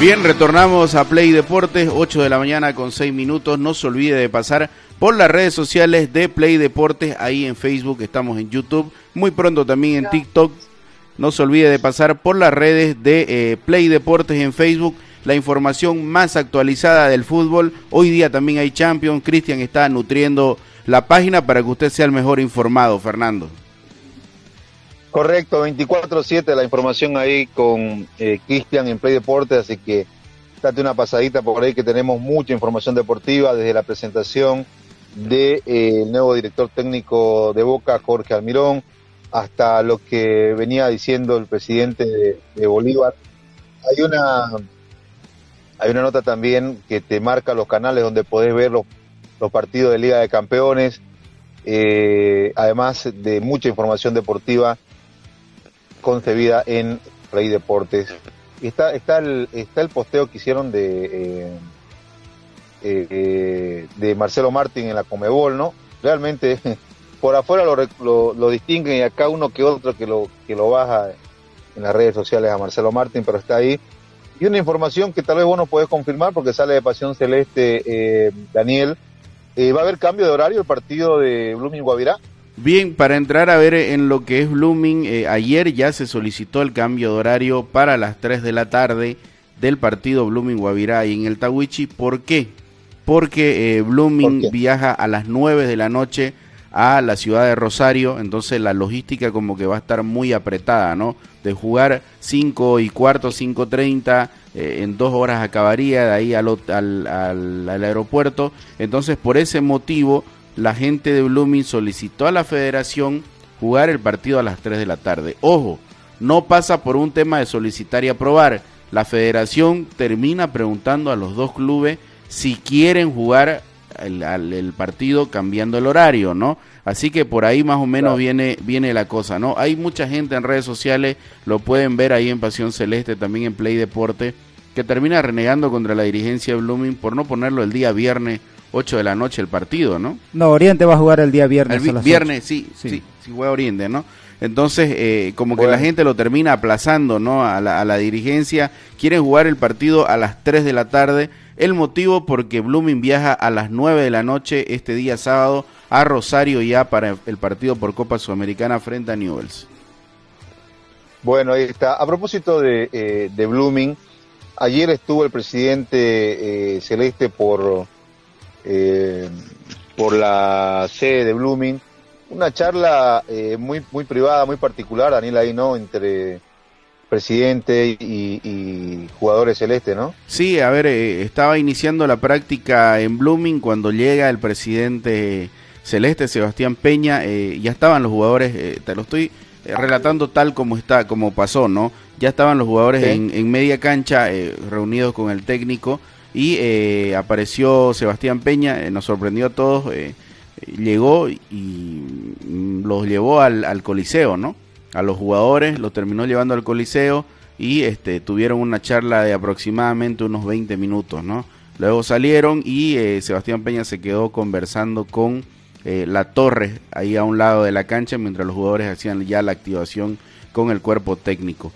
Bien, retornamos a Play Deportes, 8 de la mañana con 6 minutos. No se olvide de pasar por las redes sociales de Play Deportes, ahí en Facebook, estamos en YouTube, muy pronto también en TikTok. No se olvide de pasar por las redes de eh, Play Deportes en Facebook, la información más actualizada del fútbol. Hoy día también hay Champions. Cristian está nutriendo la página para que usted sea el mejor informado, Fernando. Correcto, 24-7 la información ahí con eh, Cristian en Play Deportes, así que date una pasadita por ahí que tenemos mucha información deportiva desde la presentación del de, eh, nuevo director técnico de Boca, Jorge Almirón, hasta lo que venía diciendo el presidente de, de Bolívar. Hay una, hay una nota también que te marca los canales donde podés ver los, los partidos de Liga de Campeones, eh, además de mucha información deportiva concebida en Play Deportes. Está, está, el, está el posteo que hicieron de, eh, eh, de Marcelo Martín en la Comebol, ¿no? Realmente por afuera lo, lo, lo, distinguen y acá uno que otro que lo, que lo baja en las redes sociales a Marcelo Martín, pero está ahí. Y una información que tal vez vos no podés confirmar porque sale de Pasión Celeste, eh, Daniel. ¿Va a haber cambio de horario el partido de Blooming Guavirá? Bien, para entrar a ver en lo que es Blooming, eh, ayer ya se solicitó el cambio de horario para las 3 de la tarde del partido Blooming Guavirá y en el Tawichi. ¿Por qué? Porque eh, Blooming ¿Por viaja a las 9 de la noche a la ciudad de Rosario, entonces la logística como que va a estar muy apretada, ¿no? De jugar 5 y cuarto, 5.30, eh, en dos horas acabaría de ahí al, al, al, al aeropuerto, entonces por ese motivo la gente de Blooming solicitó a la federación jugar el partido a las 3 de la tarde. Ojo, no pasa por un tema de solicitar y aprobar. La federación termina preguntando a los dos clubes si quieren jugar el, el partido cambiando el horario, ¿no? Así que por ahí más o menos claro. viene, viene la cosa, ¿no? Hay mucha gente en redes sociales, lo pueden ver ahí en Pasión Celeste, también en Play Deporte, que termina renegando contra la dirigencia de Blooming por no ponerlo el día viernes 8 de la noche el partido, ¿no? No, Oriente va a jugar el día viernes. El viernes, sí, sí, sí, juega Oriente, ¿no? Entonces, eh, como que la gente lo termina aplazando, ¿no? A la, a la dirigencia. Quieren jugar el partido a las 3 de la tarde. El motivo porque Blooming viaja a las 9 de la noche este día sábado a Rosario ya para el partido por Copa Sudamericana frente a Newells. Bueno, ahí está. A propósito de, eh, de Blooming, ayer estuvo el presidente eh, Celeste por, eh, por la sede de Blooming. Una charla muy, muy privada, muy particular, Daniel, ahí, ¿no? Entre presidente y, jugadores celeste, ¿no? Sí, a ver, estaba iniciando la práctica en Blooming cuando llega el presidente celeste, Sebastián Peña, ya estaban los jugadores, te lo estoy eh, relatando tal como está, como pasó, ¿no? Ya estaban los jugadores en, media cancha eh, reunidos con el técnico y eh, apareció Sebastián Peña, nos sorprendió a todos, llegó y mm, los llevó al, al, Coliseo, ¿no? A los jugadores los terminó llevando al Coliseo y este, tuvieron una charla de aproximadamente unos 20 minutos, ¿no? Luego salieron y Sebastián Peña se quedó conversando con eh, la torre ahí a un lado de la cancha mientras los jugadores hacían ya la activación con el cuerpo técnico.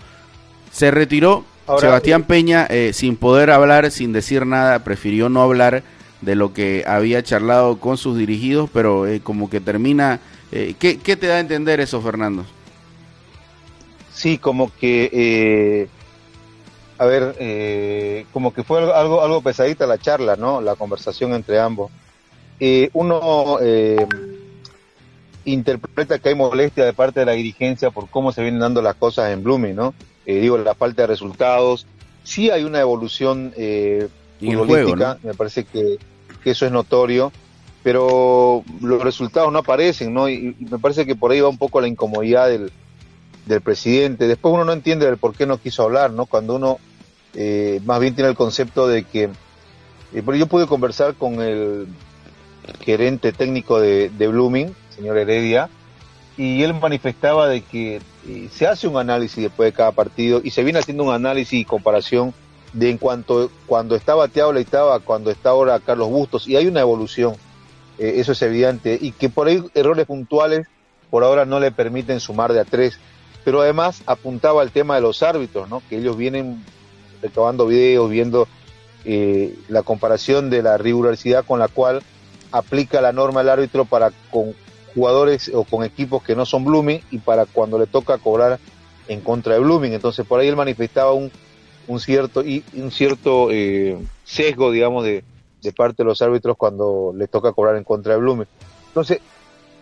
Se retiró Sebastián eh, Peña eh, sin poder hablar, sin decir nada, prefirió no hablar de lo que había charlado con sus dirigidos, pero como que termina... ¿qué, ¿qué, te da a entender eso, Fernando? Sí, como que... a ver, como que fue algo, algo pesadita la charla, ¿no? La conversación entre ambos eh, uno eh, interpreta que hay molestia de parte de la dirigencia por cómo se vienen dando las cosas en Blooming, ¿no? Eh, digo, la falta de resultados. Sí hay una evolución eh, futbolística, me parece que, eso es notorio, pero los resultados no aparecen, ¿no? Y, me parece que por ahí va un poco la incomodidad del, del presidente. Después uno no entiende el por qué no quiso hablar, ¿no? Cuando uno eh, más bien tiene el concepto de que... Eh, yo pude conversar con el gerente técnico de, Blooming, señor Heredia, y él manifestaba de que eh, se hace un análisis después de cada partido y se viene haciendo un análisis y comparación de en cuanto cuando estaba Teao Leitaba, cuando está ahora Carlos Bustos, y hay una evolución, eh, eso es evidente, y que por ahí errores puntuales por ahora no le permiten sumar de a tres, pero además apuntaba al tema de los árbitros, ¿no? que ellos vienen recabando videos, viendo eh, la comparación de la rigurosidad con la cual aplica la norma del árbitro para con jugadores o con equipos que no son Blooming y para cuando le toca cobrar en contra de Blooming. Entonces por ahí él manifestaba un, un cierto y un cierto eh, sesgo, digamos, de, de, parte de los árbitros cuando le toca cobrar en contra de Blooming. Entonces,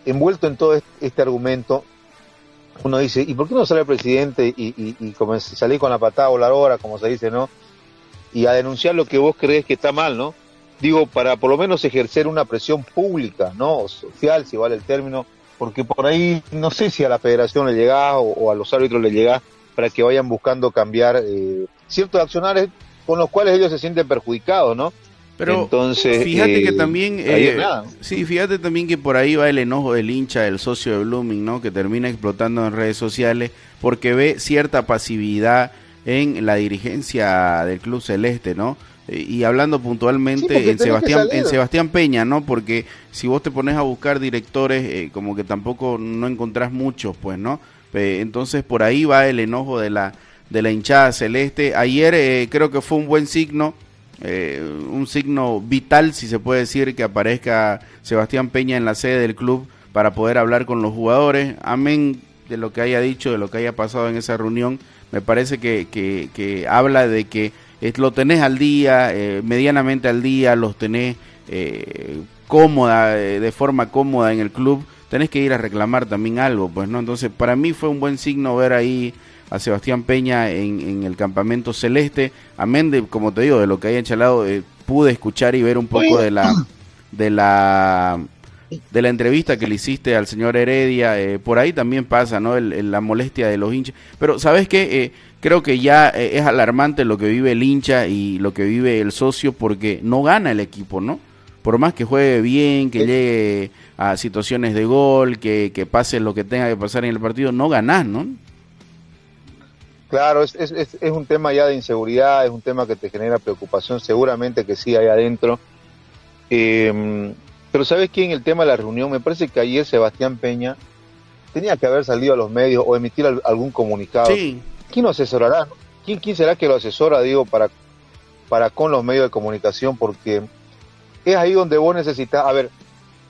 envuelto en todo este argumento, uno dice, ¿y por qué no sale el presidente y, y, y salir con la patada o la hora, como se dice, ¿no? Y a denunciar lo que vos crees que está mal, ¿no? Digo, para por lo menos ejercer una presión pública, ¿no? social, si vale el término, porque por ahí no sé si a la federación le llega o, a los árbitros le llega para que vayan buscando cambiar eh, ciertos accionarios con los cuales ellos se sienten perjudicados, ¿no? Pero Entonces, fíjate que eh, también, eh, sí, fíjate también que por ahí va el enojo del hincha, del socio de Blooming, ¿no? Que termina explotando en redes sociales porque ve cierta pasividad en la dirigencia del club celeste, ¿no? Y hablando puntualmente en Sebastián en Sebastián Peña, ¿no? Porque si vos te pones a buscar directores, eh, como que tampoco no encontrás muchos, pues, ¿no? entonces por ahí va el enojo de la de la hinchada celeste. Ayer eh, creo que fue un buen signo, eh, un signo vital, si se puede decir, que aparezca Sebastián Peña en la sede del club para poder hablar con los jugadores. Amén de lo que haya dicho, de lo que haya pasado en esa reunión. Me parece que, que, que habla de que lo tenés al día, eh, medianamente al día, los tenés eh, cómoda, eh, de forma cómoda en el club, tenés que ir a reclamar también algo, pues, ¿no? Entonces, para mí fue un buen signo ver ahí a Sebastián Peña en, el campamento celeste, amén de, como te digo, de lo que haya chalado, pude escuchar y ver un poco de la, de la de la entrevista que le hiciste al señor Heredia, por ahí también pasa, ¿no? la molestia de los hinchas. Pero, ¿sabes qué? Creo que ya eh, es alarmante lo que vive el hincha y lo que vive el socio porque no gana el equipo, ¿no? Por más que juegue bien, que llegue a situaciones de gol, que, pase lo que tenga que pasar en el partido, no ganás, ¿no? Claro, es, es, es, un tema ya de inseguridad, es un tema que te genera preocupación, seguramente que sí, ahí adentro. Em, pero ¿sabes quién? El tema de la reunión, me parece que ayer Sebastián Peña tenía que haber salido a los medios o emitir algún comunicado. ¿Quién lo asesorará? ¿Quién, ¿Quién será que lo asesora, digo, para, para con los medios de comunicación? Porque es ahí donde vos necesitas, a ver,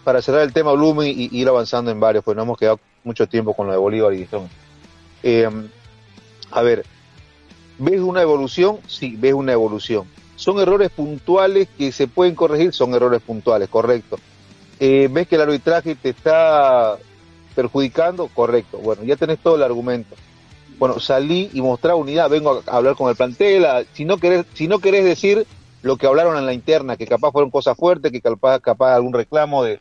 para cerrar el tema Blooming y, ir avanzando en varios, pues no hemos quedado mucho tiempo con lo de Bolívar y Eh, a ver, ¿ves una evolución? Sí, ves una evolución. ¿Son errores puntuales que se pueden corregir? Son errores puntuales, correcto. Eh, ¿Ves que el arbitraje te está perjudicando? Correcto. Bueno, ya tenés todo el argumento. Bueno, salí y mostrar unidad, vengo a hablar con el plantel. si, no querés, si no querés decir lo que hablaron en la interna, que capaz fueron cosas fuertes, que capaz, capaz algún reclamo de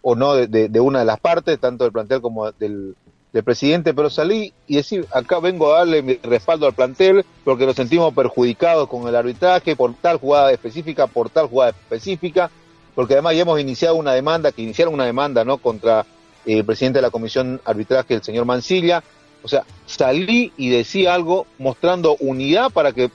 o no de, una de las partes, tanto del plantel como del, de presidente, pero salí y decir, acá vengo a darle mi respaldo al plantel porque nos sentimos perjudicados con el arbitraje por tal jugada específica, por tal jugada específica, porque además ya hemos iniciado una demanda, que iniciaron una demanda, ¿no?, contra eh, el presidente de la comisión arbitraje, el señor Mancilla. O sea, salí y decía algo mostrando unidad para que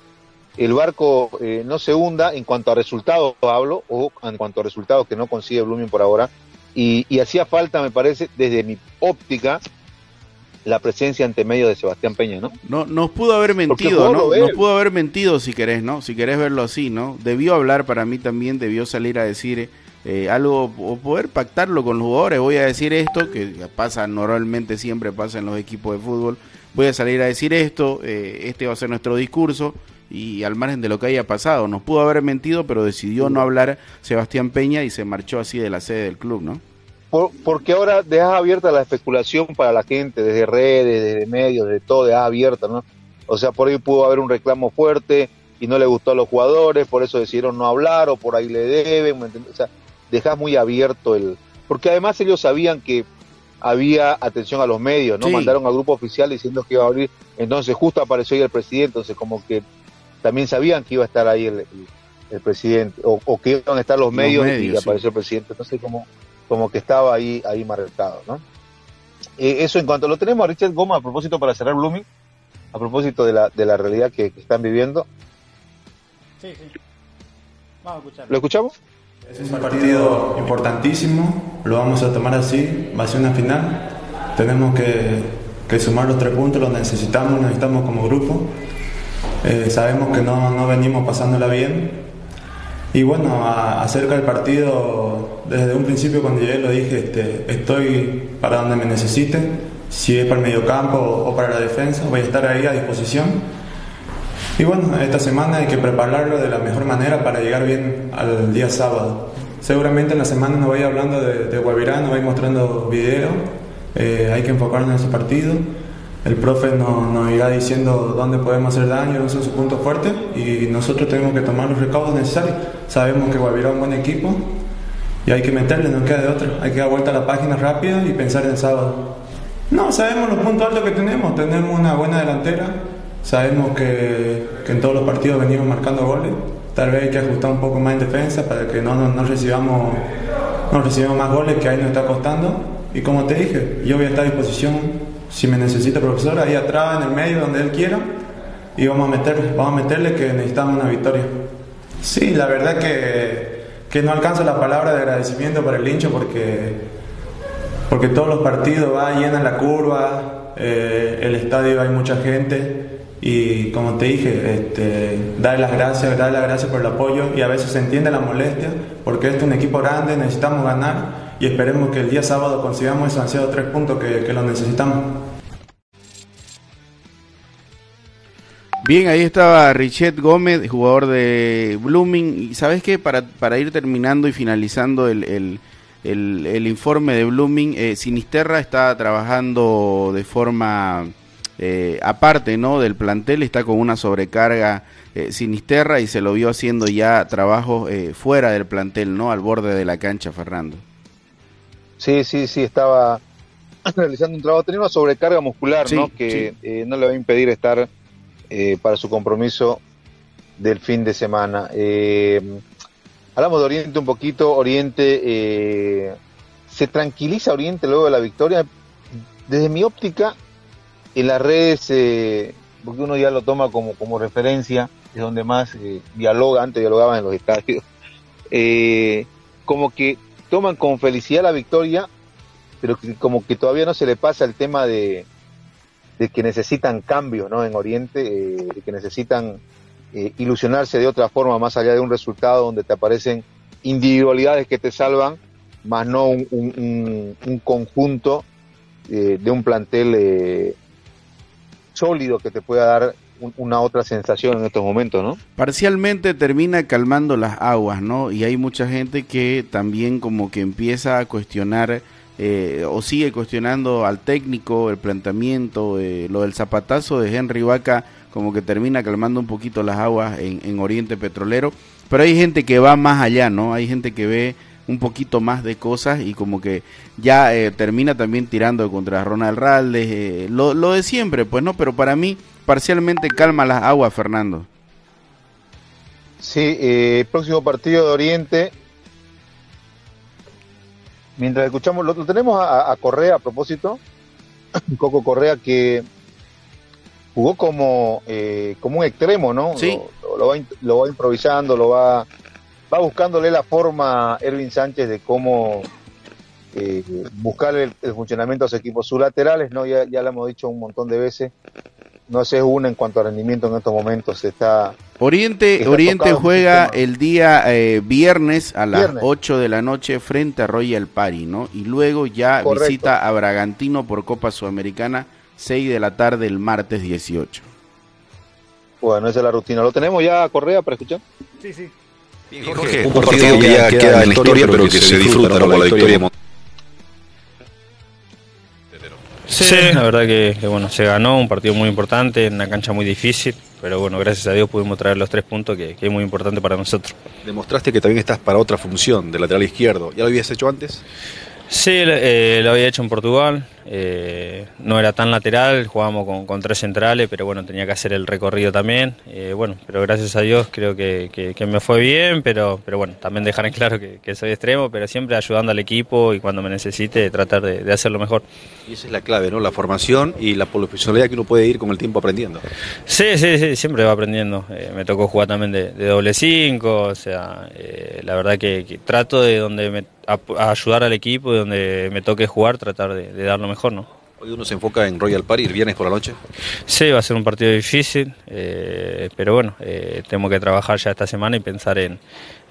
el barco eh, no se hunda en cuanto a resultados, hablo, o en cuanto a resultados que no consigue Blooming por ahora. Y, y hacía falta, me parece, desde mi óptica, la presencia ante medio de Sebastián Peña, ¿no? No, nos pudo haber mentido, ¿no? Nos pudo haber mentido si querés, ¿no? Si querés verlo así, ¿no? Debió hablar para mí también, debió salir a decir eh, algo o poder pactarlo con los jugadores. Voy a decir esto, que pasa normalmente, siempre pasa en los equipos de fútbol. Voy a salir a decir esto, eh, este va a ser nuestro discurso y al margen de lo que haya pasado. Nos pudo haber mentido, pero decidió no hablar Sebastián Peña y se marchó así de la sede del club, ¿no? porque ahora dejas abierta la especulación para la gente, desde redes, desde medios, de todo, dejas abierta, ¿no? O sea, por ahí pudo haber un reclamo fuerte y no le gustó a los jugadores, por eso decidieron no hablar o por ahí le deben, O sea, dejas muy abierto el... Porque además ellos sabían que había atención a los medios, ¿no? Mandaron al grupo oficial diciendo que iba a abrir, entonces justo apareció ahí el presidente, entonces como que también sabían que iba a estar ahí el, presidente, o, que iban a estar los, medios, y apareció el presidente, entonces como como que estaba ahí, ahí marcado, ¿no? Eh, eso en cuanto lo tenemos a Richard Goma, a propósito para cerrar Blooming, a propósito de la, de la realidad que, están viviendo. Sí, sí. Vamos a escucharlo. ¿Lo escuchamos? Es un partido importantísimo, lo vamos a tomar así, va a ser una final. Tenemos que, que sumar los tres puntos, los necesitamos, necesitamos como grupo. Eh, sabemos que no, no venimos pasándola bien, y bueno, acerca del partido, desde un principio cuando llegué lo dije, este, estoy para donde me necesiten, si es para el mediocampo o para la defensa, voy a estar ahí a disposición. Y bueno, esta semana hay que prepararlo de la mejor manera para llegar bien al día sábado. Seguramente en la semana nos voy hablando de, de Guavirá, nos voy mostrando videos, eh, hay que enfocarnos en ese partido el profe nos, irá diciendo dónde podemos hacer daño, dónde son sus puntos fuertes y nosotros tenemos que tomar los recaudos necesarios. Sabemos que Guavirá es un buen equipo y hay que meterle, no queda de otra. Hay que dar vuelta a la página rápida y pensar en el sábado. No, sabemos los puntos altos que tenemos. Tenemos una buena delantera. Sabemos que, en todos los partidos venimos marcando goles. Tal vez hay que ajustar un poco más en defensa para que no, no, recibamos, no recibamos más goles que ahí nos está costando. Y como te dije, yo voy a estar a disposición si me necesita profesor, ahí atrás, en el medio, donde él quiera, y vamos a meterle, vamos a meterle que necesitamos una victoria. Sí, la verdad que, que no alcanza la palabra de agradecimiento para el hincho porque, porque todos los partidos va, llenan la curva, eh, el estadio hay mucha gente y como te dije, este, dar las gracias, dar las gracias por el apoyo y a veces se entiende la molestia porque este es un equipo grande, necesitamos ganar y esperemos que el día sábado consigamos esos ansiados tres puntos que, que los necesitamos. Bien, ahí estaba Richet Gómez, jugador de Blooming. Y sabes qué, para, para ir terminando y finalizando el, el, informe de Blooming, eh, Sinisterra está trabajando de forma eh, aparte ¿no? del plantel, está con una sobrecarga eh, Sinisterra y se lo vio haciendo ya trabajo fuera del plantel, ¿no? al borde de la cancha, Fernando. Sí, sí, sí, estaba realizando un trabajo, tenía una sobrecarga muscular, ¿no? Que eh, no le va a impedir estar eh, para su compromiso del fin de semana. Eh, hablamos de Oriente un poquito, Oriente, ¿se tranquiliza Oriente luego de la victoria? Desde mi óptica, en las redes porque uno ya lo toma como, como referencia, es donde más eh, dialoga, antes dialogaban en los estadios, eh, como que toman con felicidad la victoria, pero que, como que todavía no se le pasa el tema de, de que necesitan cambio ¿no? en Oriente, eh, que necesitan ilusionarse de otra forma, más allá de un resultado donde te aparecen individualidades que te salvan, más no un, un conjunto de un plantel sólido que te pueda dar una otra sensación en estos momentos, ¿no? Parcialmente termina calmando las aguas, ¿no? Y hay mucha gente que también como que empieza a cuestionar eh, o sigue cuestionando al técnico, el planteamiento, eh, lo del zapatazo de Henry Vaca, como que termina calmando un poquito las aguas en, en Oriente Petrolero. Pero hay gente que va más allá, ¿no? Hay gente que ve un poquito más de cosas y como que ya eh, termina también tirando contra Ronald Raldes, eh, lo, lo, de siempre, pues no, pero para mí parcialmente calma las aguas, Fernando. Sí, eh, próximo partido de Oriente. Mientras escuchamos, lo, tenemos a, Correa a propósito, Coco Correa que jugó como, como un extremo, ¿no? Sí. lo, va, lo va improvisando, lo va va buscándole la forma Erwin Sánchez de cómo eh, buscar el, funcionamiento de los equipos. Sus laterales, ¿no? Ya, ya lo hemos dicho un montón de veces. No se una en cuanto a rendimiento en estos momentos. Está, Oriente, Oriente juega el día eh, viernes a las 8 de la noche frente a Royal Party, ¿no? Y luego ya visita a Bragantino por Copa Sudamericana, 6 de la tarde el martes 18. Bueno, esa es la rutina. ¿Lo tenemos ya, Correa, para escuchar? Sí, sí un, partido, que ya queda en la historia, pero que, se disfruta ¿no? la victoria. Sí, la verdad que, bueno, se ganó un partido muy importante, en una cancha muy difícil, pero bueno, gracias a Dios pudimos traer los tres puntos que, que, es muy importante para nosotros. Demostraste que también estás para otra función de lateral izquierdo, ¿ya lo habías hecho antes? Sí, eh, lo había hecho en Portugal. Eh, no era tan lateral, jugábamos con, tres centrales, pero bueno, tenía que hacer el recorrido también. Eh, bueno, pero gracias a Dios creo que, me fue bien, pero, pero bueno, también dejar en claro que, soy extremo, pero siempre ayudando al equipo y cuando me necesite tratar de, hacerlo mejor. Y esa es la clave, ¿no? La formación y la profesionalidad que uno puede ir con el tiempo aprendiendo. Sí, sí, sí, siempre va aprendiendo. me tocó jugar también de, doble cinco, o sea, la verdad que, trato de donde me a, ayudar al equipo y donde me toque jugar, tratar de, dar lo mejor, ¿no? Hoy uno se enfoca en Royal Party, el viernes por la noche. Sí, va a ser un partido difícil, eh, pero bueno, eh, tengo que trabajar ya esta semana y pensar en,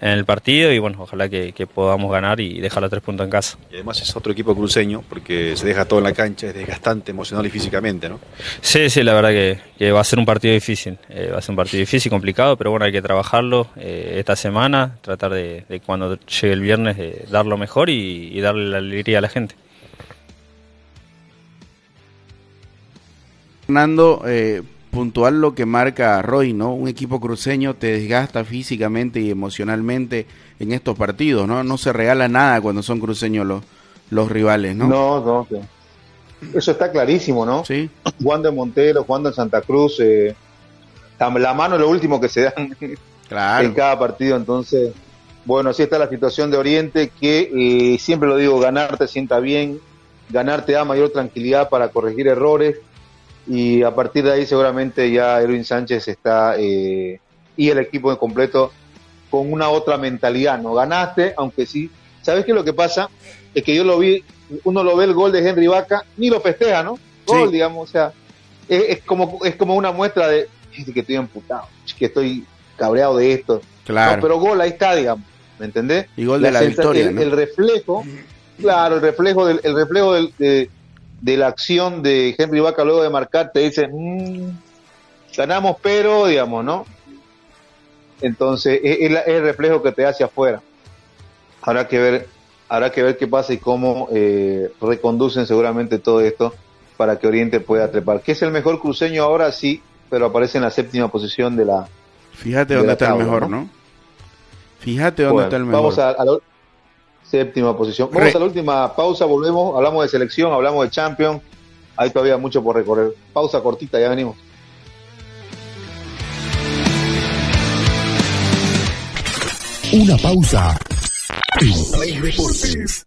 en el partido y bueno, ojalá que, podamos ganar y dejar los tres puntos en casa. Y además es otro equipo cruceño porque se deja todo en la cancha, es desgastante emocional y físicamente, ¿no? Sí, sí, la verdad que, va a ser un partido difícil, eh, va a ser un partido difícil, complicado, pero bueno, hay que trabajarlo eh, esta semana, tratar de, cuando llegue el viernes de dar lo mejor y, darle la alegría a la gente. Fernando, eh, puntual lo que marca Roy, ¿no? Un equipo cruceño te desgasta físicamente y emocionalmente en estos partidos, ¿no? No se regala nada cuando son cruceños los, los rivales, ¿no? No, no, eso está clarísimo, ¿no? Sí. Juan de Montero, Juan de Santa Cruz, eh, la mano es lo último que se dan en cada partido, entonces, bueno, así está la situación de Oriente, que eh, siempre lo digo, ganar te sienta bien, ganar te da mayor tranquilidad para corregir errores, y a partir de ahí seguramente ya Erwin Sánchez está eh, y el equipo en completo con una otra mentalidad. No ganaste, aunque sí. ¿Sabes qué es lo que pasa? Es que yo lo vi, uno lo ve el gol de Henry Vaca, ni lo festeja, ¿no? Gol, digamos, o sea, es, como, es como una muestra de que estoy amputado, que estoy cabreado de esto. Claro. pero gol ahí está, digamos, ¿me entendés? Y gol de la, victoria. El, reflejo, claro, el reflejo del, el reflejo del, de, de la acción de Henry Vaca luego de marcar, te dicen, mm, ganamos, pero, digamos, ¿no? Entonces, es, el reflejo que te hace afuera. Habrá que ver, habrá que ver qué pasa y cómo eh, reconducen seguramente todo esto para que Oriente pueda trepar. ¿Qué es el mejor cruceño ahora? Sí, pero aparece en la séptima posición de la. Fíjate dónde está el mejor, ¿no? Fíjate dónde está el mejor. Vamos a, a, séptima posición. Vamos a la última pausa, volvemos, hablamos de selección, hablamos de champion, hay todavía mucho por recorrer. Pausa cortita, ya venimos. Una pausa en Play Deportes.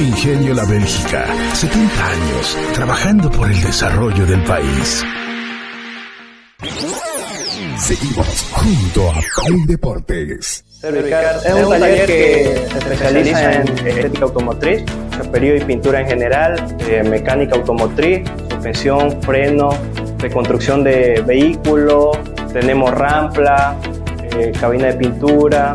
Ingenio La Bélgica, 70 años trabajando por el desarrollo del país. Seguimos junto a Play Deportes. Cervicar es un taller que se especializa en estética automotriz, chaperío y pintura en general, eh, mecánica automotriz, suspensión, freno, reconstrucción de vehículos, tenemos rampla, eh, cabina de pintura,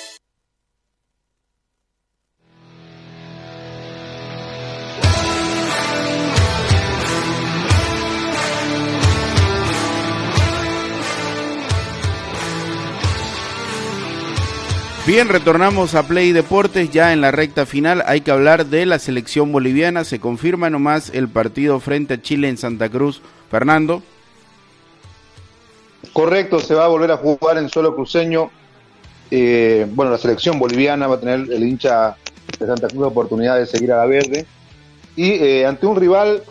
Bien, retornamos a Play Deportes ya en la recta final. Hay que hablar de la selección boliviana. Se confirma nomás el partido frente a Chile en Santa Cruz. Fernando. Correcto, se va a volver a jugar en suelo cruceño. Eh, bueno, la selección boliviana va a tener el hincha de Santa Cruz la oportunidad de seguir a la verde. Y eh, ante un rival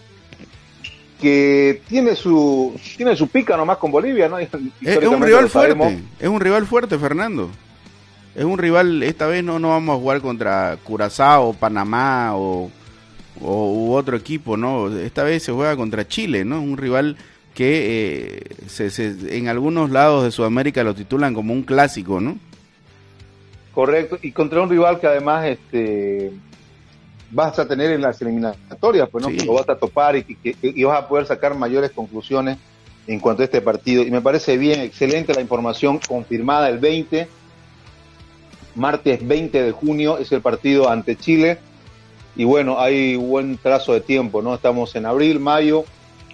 que tiene su tiene su pica nomás con Bolivia, ¿no? Es, es un rival fuerte, es un rival fuerte, Fernando. Es un rival, esta vez no, no vamos a jugar contra Curazao, Panamá o, o u otro equipo, ¿no? Esta vez se juega contra Chile, ¿no? Un rival que eh, se, se, en algunos lados de Sudamérica lo titulan como un clásico, ¿no? Correcto, y contra un rival que además este vas a tener en las eliminatorias, pues no, Sí. que lo vas a topar y, que- que- y vas a poder sacar mayores conclusiones en cuanto a este partido. Y me parece bien, excelente la información confirmada el 20, martes 20 de junio es el partido ante Chile. Y bueno, hay buen trazo de tiempo, ¿no? Estamos en abril, mayo,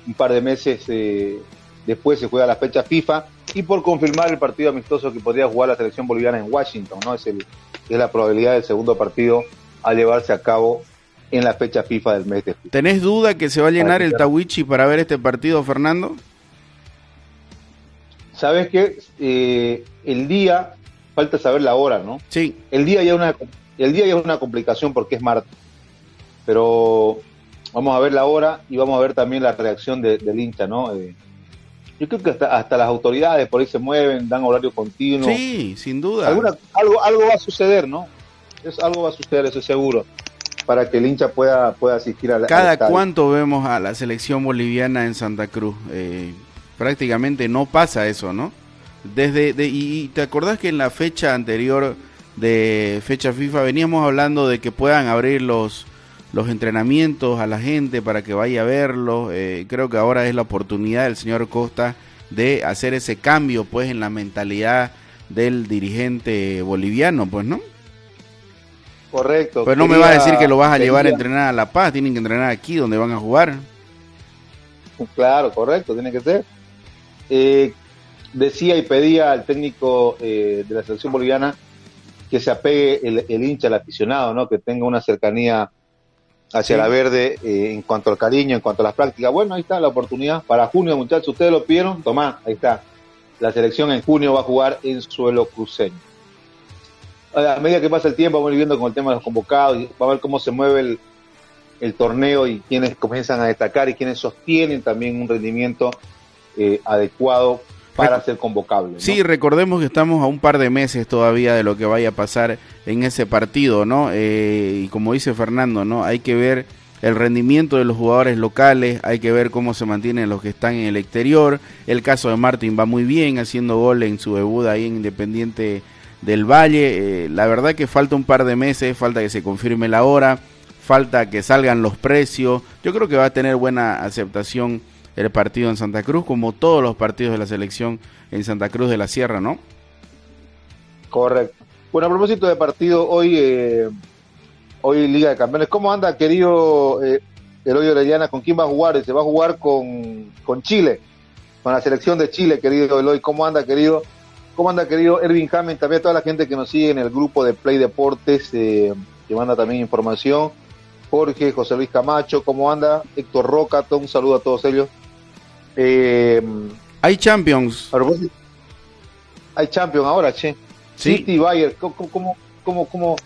un par de meses eh, después se juega la fecha FIFA y por confirmar el partido amistoso que podría jugar la selección boliviana en Washington, ¿no? Es, el, es la probabilidad del segundo partido a llevarse a cabo en la fecha FIFA del mes de julio. ¿Tenés duda que se va a llenar el Tawichi para ver este partido, Fernando? ¿Sabes qué? Eh, el día, falta saber la hora, ¿no? Sí. El día ya es una, el día ya es una complicación porque es martes. Pero vamos a ver la hora y vamos a ver también la reacción de- del hincha, ¿no? Eh, yo creo que hasta, hasta las autoridades por ahí se mueven, dan horario continuo. Sí, sin duda. Alguna- algo, algo va a suceder, ¿no? Es, algo va a suceder, eso es seguro, para que el hincha pueda, pueda asistir a la ¿Cada cuánto vemos a la selección boliviana en Santa Cruz? Eh, prácticamente no pasa eso, ¿no? Desde de- y, te acordás que en la fecha anterior de fecha FIFA veníamos hablando de que puedan abrir los los entrenamientos a la gente para que vaya a verlos. Eh, creo que ahora es la oportunidad del señor Costa de hacer ese cambio, pues, en la mentalidad del dirigente boliviano, pues, ¿no? Correcto. Pues no me vas a decir que lo vas a llevar a entrenar a La Paz, tienen que entrenar aquí donde van a jugar. Claro, correcto, tiene que ser. Eh, decía y pedía al técnico eh, de la selección boliviana que se apegue el, hincha, el aficionado, ¿no? Que tenga una cercanía hacia la verde eh, en cuanto al cariño, en cuanto a las prácticas. Bueno, ahí está la oportunidad para junio, muchachos. Ustedes lo pidieron, tomá, ahí está. La selección en junio va a jugar en suelo cruceño. A medida que pasa el tiempo, vamos viendo con el tema de los convocados, y va a ver cómo se mueve el, el torneo y quienes comienzan a destacar y quienes sostienen también un rendimiento eh, adecuado para ser convocable. Sí, recordemos que estamos a un par de meses todavía de lo que vaya a pasar en ese partido, ¿no? Eh, y como dice Fernando, ¿no? Hay que ver el rendimiento de los jugadores locales, hay que ver cómo se mantienen los que están en el exterior. El caso de Martín va muy bien, haciendo gol en su debut ahí en Independiente del Valle. Eh, la verdad que falta un par de meses, falta que se confirme la hora falta que salgan los precios. Yo creo que va a tener buena aceptación el partido en Santa Cruz, como todos los partidos de la selección en Santa Cruz de la Sierra, ¿no? Correcto. Bueno, a propósito de partido, hoy, eh, hoy Liga de Campeones, ¿cómo anda, querido eh, Eloy Orellana? ¿Con quién va a jugar? Se va a jugar con, con Chile, con la selección de Chile, querido Eloy. ¿Cómo anda, querido? ¿Cómo anda, querido Ervin Hammond? También a toda la gente que nos sigue en el grupo de Play Deportes, eh, que manda también información. Jorge, José Luis Camacho, ¿cómo anda? Héctor Roca, un saludo a todos ellos. Eh, hay Champions. Hay Champions ahora, che. ¿Sí? City Bayern, ¿cómo, cómo, cómo,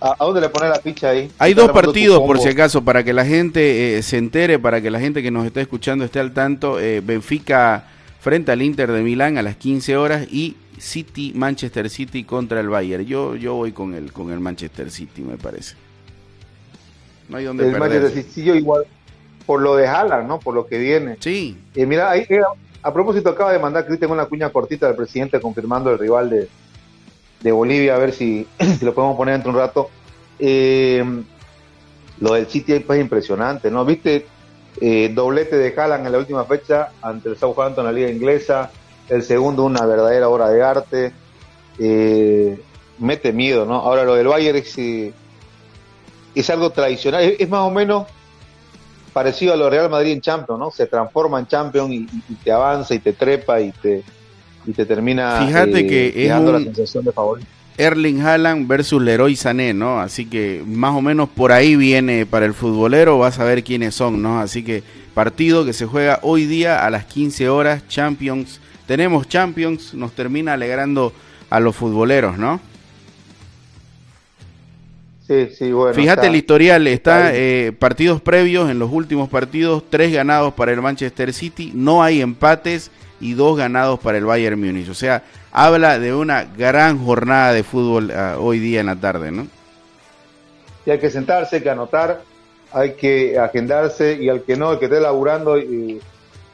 a, dónde le pone la ficha ahí? Hay dos partidos, por si acaso, para que la gente eh, se entere, para que la gente que nos está escuchando esté al tanto. Eh, Benfica frente al Inter de Milán a las 15 horas y City, Manchester City contra el Bayern. Yo, yo voy con el, con el Manchester City, me parece. No hay donde el igual por lo de Haaland, ¿no? Por lo que viene. Sí. Eh, mira, ahí, eh, a propósito acaba de mandar Cristian una cuña cortita del presidente confirmando el rival de, de Bolivia, a ver si, si, lo podemos poner dentro un rato. Eh, lo del City es pues, impresionante, ¿no? Viste, doblete de Haaland en la última fecha ante el Southampton en la liga inglesa, el segundo una verdadera obra de arte, mete miedo, ¿no? Ahora lo del Bayern es, es algo tradicional, es, más o menos parecido a lo Real Madrid en Champions, ¿no? Se transforma en Champions y, te avanza y te trepa y te, y te termina Fíjate eh, que es la sensación de favorito. Erling Haaland versus Leroy Sané, ¿no? Así que más o menos por ahí viene para el futbolero, vas a ver quiénes son, ¿no? Así que partido que se juega hoy día a las 15 horas, Champions. Tenemos Champions, nos termina alegrando a los futboleros, ¿no? Fíjate el historial, está eh, partidos previos, en los últimos partidos, tres ganados para el Manchester City, no hay empates y dos ganados para el Bayern Múnich. O sea, habla de una gran jornada de fútbol ah, hoy día en la tarde, ¿no? Y hay que sentarse, hay que anotar, hay que agendarse y al que no, el que esté laburando y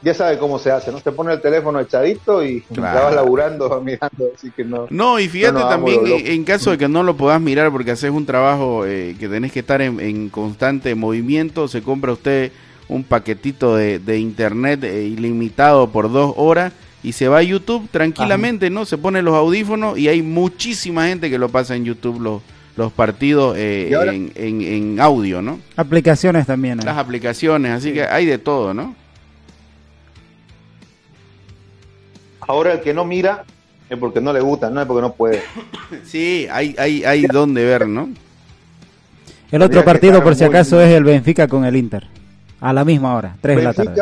ya sabe cómo se hace, ¿no? Se pone el teléfono echadito y claro. va laburando, mirando, así que no. No, y fíjate también, en caso de que no lo puedas mirar porque haces un trabajo eh, que tenés que estar en, constante movimiento, se compra usted un paquetito de, internet eh, ilimitado por dos horas y se va a YouTube tranquilamente, ¿no? Se pone los audífonos y hay muchísima gente que lo pasa en YouTube los los partidos eh, en, en, audio, ¿no? Aplicaciones también. Las aplicaciones, así que hay de todo, ¿no? Ahora el que no mira es porque no le gusta, no es porque no puede. Sí, hay, hay, hay donde ver, ¿no? El otro partido, por si acaso, es el Benfica con el Inter. A la misma hora, 3 de la tarde.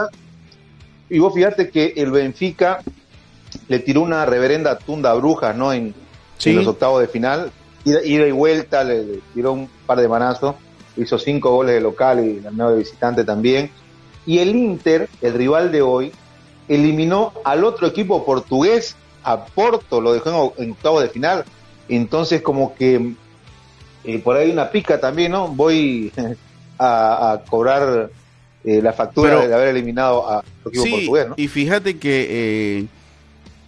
Y vos fíjate que el Benfica le tiró una reverenda tunda a Brujas, ¿no? En, los octavos de final. Ida, y vuelta, le, tiró un par de manazos. Hizo cinco goles de local y el de visitante también. Y el Inter, el rival de hoy, eliminó al otro equipo portugués, a Porto, lo dejó en, octavo de final. Entonces, como que eh, por ahí una pica también, ¿no? Voy a, cobrar eh, la factura de haber eliminado a otro equipo portugués, ¿no? Y fíjate que. Eh,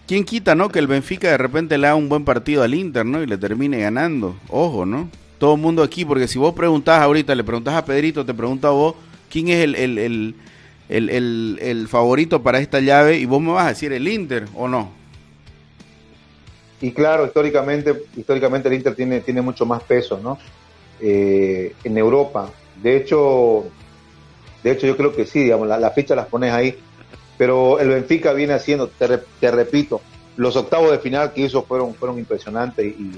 ¿Quién quita, no? Que el Benfica de repente le haga un buen partido al Inter, ¿no? Y le termine ganando. Ojo, ¿no? Todo el mundo aquí, porque si vos preguntás ahorita, le preguntás a Pedrito, te pregunta a vos, ¿quién es el, el el, el, el, favorito para esta llave y vos me vas a decir el Inter o no. Y claro, históricamente, históricamente el Inter tiene, tiene mucho más peso, ¿no? Eh, en Europa. De hecho, de hecho yo creo que sí, digamos, la, ficha las pones ahí. Pero el Benfica viene haciendo, te, repito, los octavos de final que hizo fueron, fueron impresionantes y,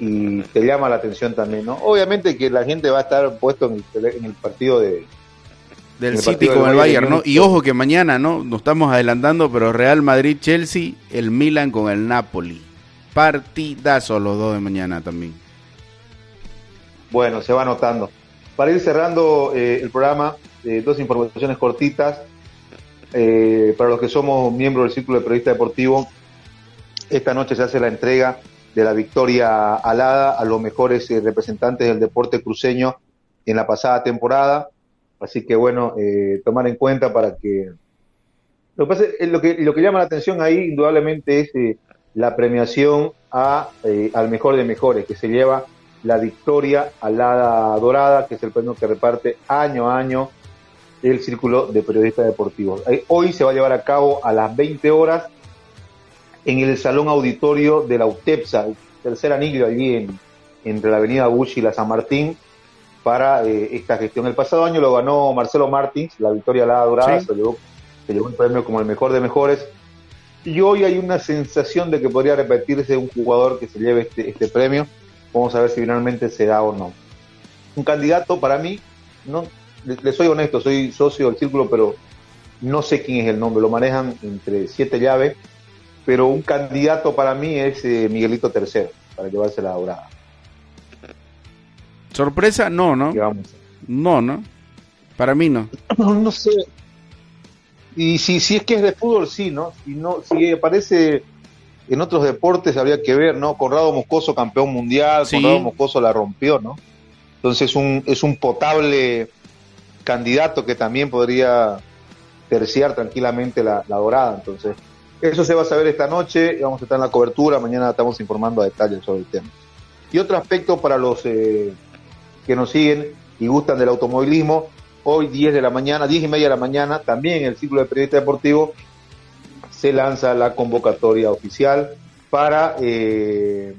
y te llama la atención también, ¿no? Obviamente que la gente va a estar puesto en el, en el partido de del City con el Bayern, ¿no? Y ojo que mañana, ¿no? Nos estamos adelantando, pero Real Madrid, Chelsea, el Milan con el Napoli. Partidazo los dos de mañana también. Bueno, se va anotando. Para ir cerrando eh, el programa, eh, dos informaciones cortitas. Eh, para los que somos miembros del Círculo de Periodista Deportivo, esta noche se hace la entrega de la victoria alada a los mejores representantes del deporte cruceño en la pasada temporada. Así que bueno, tomar en cuenta para que... Lo que, pasa, lo, que, lo que llama la atención ahí indudablemente es la premiación a, al mejor de mejores, que se lleva la Victoria Alada Dorada, que es el premio que reparte año a año el Círculo de Periodistas Deportivos. Eh, hoy se va a llevar a cabo a las 20 horas en el Salón Auditorio de la UTEPSA, el tercer anillo allí entre la Avenida Bush y la San Martín, para eh, esta gestión. El pasado año lo ganó Marcelo Martins, la Victoria Alada Dorada, se, llevó, se llevó el premio como el mejor de mejores. Y hoy hay una sensación de que podría repetirse un jugador que se lleve este, este premio Vamos a ver si finalmente se da o no. Un candidato para mí, no, le, soy honesto, soy socio del círculo, pero no sé quién es el nombre, lo manejan entre siete llaves, pero un candidato para mí es eh, Miguelito III, para llevarse la dorada. Sorpresa, no, ¿no? No, ¿no? Para mí no. No, sé. Y si, si es que es de fútbol, sí, ¿no? Si, no, si aparece en otros deportes habría que ver, ¿no? Conrado Moscoso, campeón mundial, Conrado Moscoso la rompió, ¿no? Entonces un, es un potable candidato que también podría terciar tranquilamente la, dorada. Entonces, eso se va a saber esta noche, vamos a estar en la cobertura, mañana estamos informando a detalles sobre el tema. Y otro aspecto para los eh, que nos siguen y gustan del automovilismo, hoy 10 de la mañana, 10 y media de la mañana, también en el ciclo de periodista deportivo, se lanza la convocatoria oficial para eh,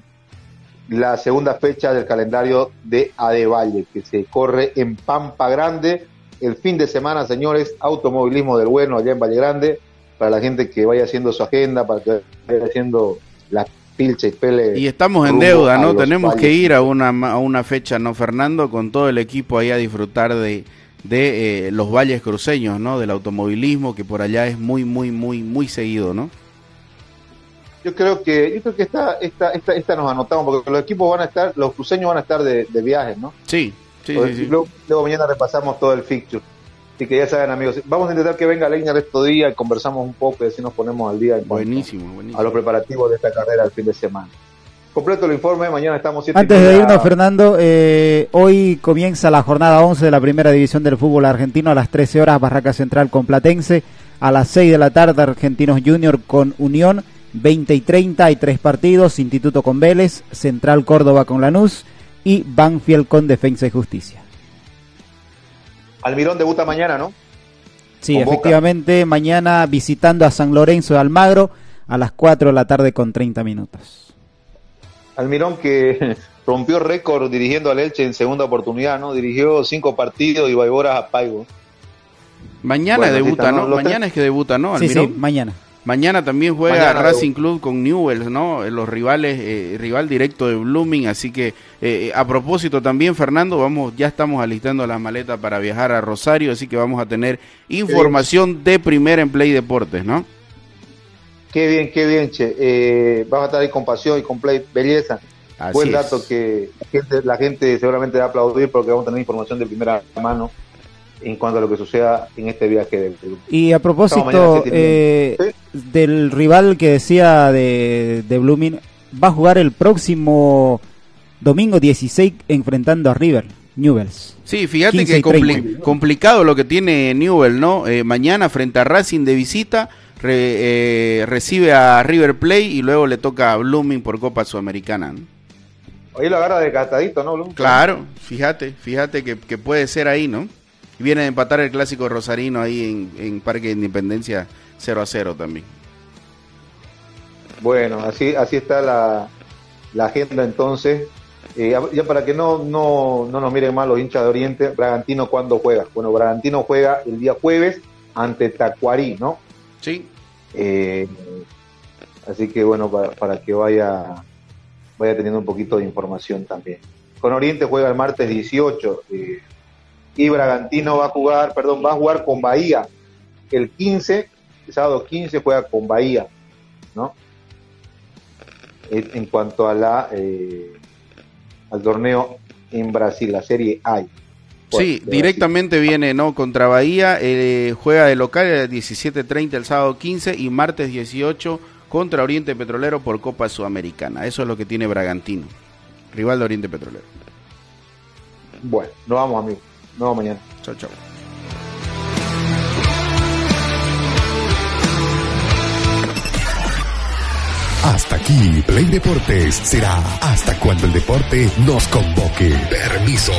la segunda fecha del calendario de Adevalle, que se corre en Pampa Grande. El fin de semana, señores, automovilismo del bueno allá en Valle Grande, para la gente que vaya haciendo su agenda, para que vaya haciendo la pilcha y pele. Y estamos en deuda, ¿no? Tenemos que ir a una, a una fecha, ¿no, Fernando? Con todo el equipo ahí a disfrutar de, de eh, los valles cruceños, ¿no? Del automovilismo que por allá es muy, muy, muy, muy seguido, ¿no? Yo creo que, yo creo que esta, esta, esta, esta nos anotamos porque los equipos van a estar, los cruceños van a estar de, de viajes, ¿no? Sí, sí, sí, luego, mañana repasamos todo el fixture. Así que ya saben, amigos, vamos a intentar que venga Leña estos día y conversamos un poco y así nos ponemos al día buenísimo, buenísimo. a los preparativos de esta carrera el fin de semana completo el informe. Mañana estamos Antes de irnos, Fernando, eh, hoy comienza la jornada 11 de la primera división del fútbol argentino a las 13 horas, Barraca Central con Platense. A las 6 de la tarde, Argentinos Junior con Unión. 20 y 30 hay tres partidos: Instituto con Vélez, Central Córdoba con Lanús y Banfield con Defensa y Justicia. Almirón debuta mañana, ¿no? Sí, efectivamente, mañana visitando a San Lorenzo de Almagro a las 4 de la tarde con 30 minutos. Almirón que rompió récord dirigiendo al Elche en segunda oportunidad, ¿no? Dirigió cinco partidos y va horas a Paigo. Mañana debuta, ¿no? Mañana es que debuta, ¿no? Almirón? Sí, sí, mañana. Mañana también juega Racing Club con Newells, ¿no? Los rivales, eh, rival directo de Blooming, así que eh, a propósito también, Fernando, vamos, ya estamos alistando la maleta para viajar a Rosario, así que vamos a tener información de primera en Play Deportes, ¿no? Qué bien, qué bien, che. Eh, vas a estar ahí con pasión y con play, belleza. Buen dato que la gente, seguramente va a aplaudir porque vamos a tener información de primera mano en cuanto a lo que suceda en este viaje del Y a propósito eh, del rival que decía de, de Blooming, va a jugar el próximo domingo 16 enfrentando a River. Newells. Sí, fíjate que complicado lo que tiene Newell, ¿no? Eh, mañana frente a Racing de visita eh, recibe a River Plate y luego le toca a Blooming por Copa Sudamericana. ¿no? Hoy la agarra de catadito, ¿no, Blooming? Claro, fíjate, fíjate que, puede ser ahí, ¿no? Viene de empatar el clásico rosarino ahí en, Parque de Independencia 0 a 0 también. Bueno, así, así está la, la agenda entonces. Eh, ya para que no, no, no nos miren mal los hinchas de Oriente, Bragantino cuando juega. Bueno, Bragantino juega el día jueves ante Tacuarí, ¿no? Sí. Eh, así que bueno, para, que vaya vaya teniendo un poquito de información también. Con Oriente juega el martes 18 eh, y Bragantino va a jugar, perdón, va a jugar con Bahía el 15, el sábado 15 juega con Bahía, ¿no? En, cuanto a la eh, al torneo en Brasil, la Serie A. Sí, directamente viene no contra Bahía, eh, juega de local 17.30 el sábado 15 y martes 18 contra Oriente Petrolero por Copa Sudamericana. Eso es lo que tiene Bragantino, rival de Oriente Petrolero. Bueno, nos vamos amigos, nos vemos mañana. Chao, chao. Hasta aquí, Play Deportes será hasta cuando el deporte nos convoque. Permiso.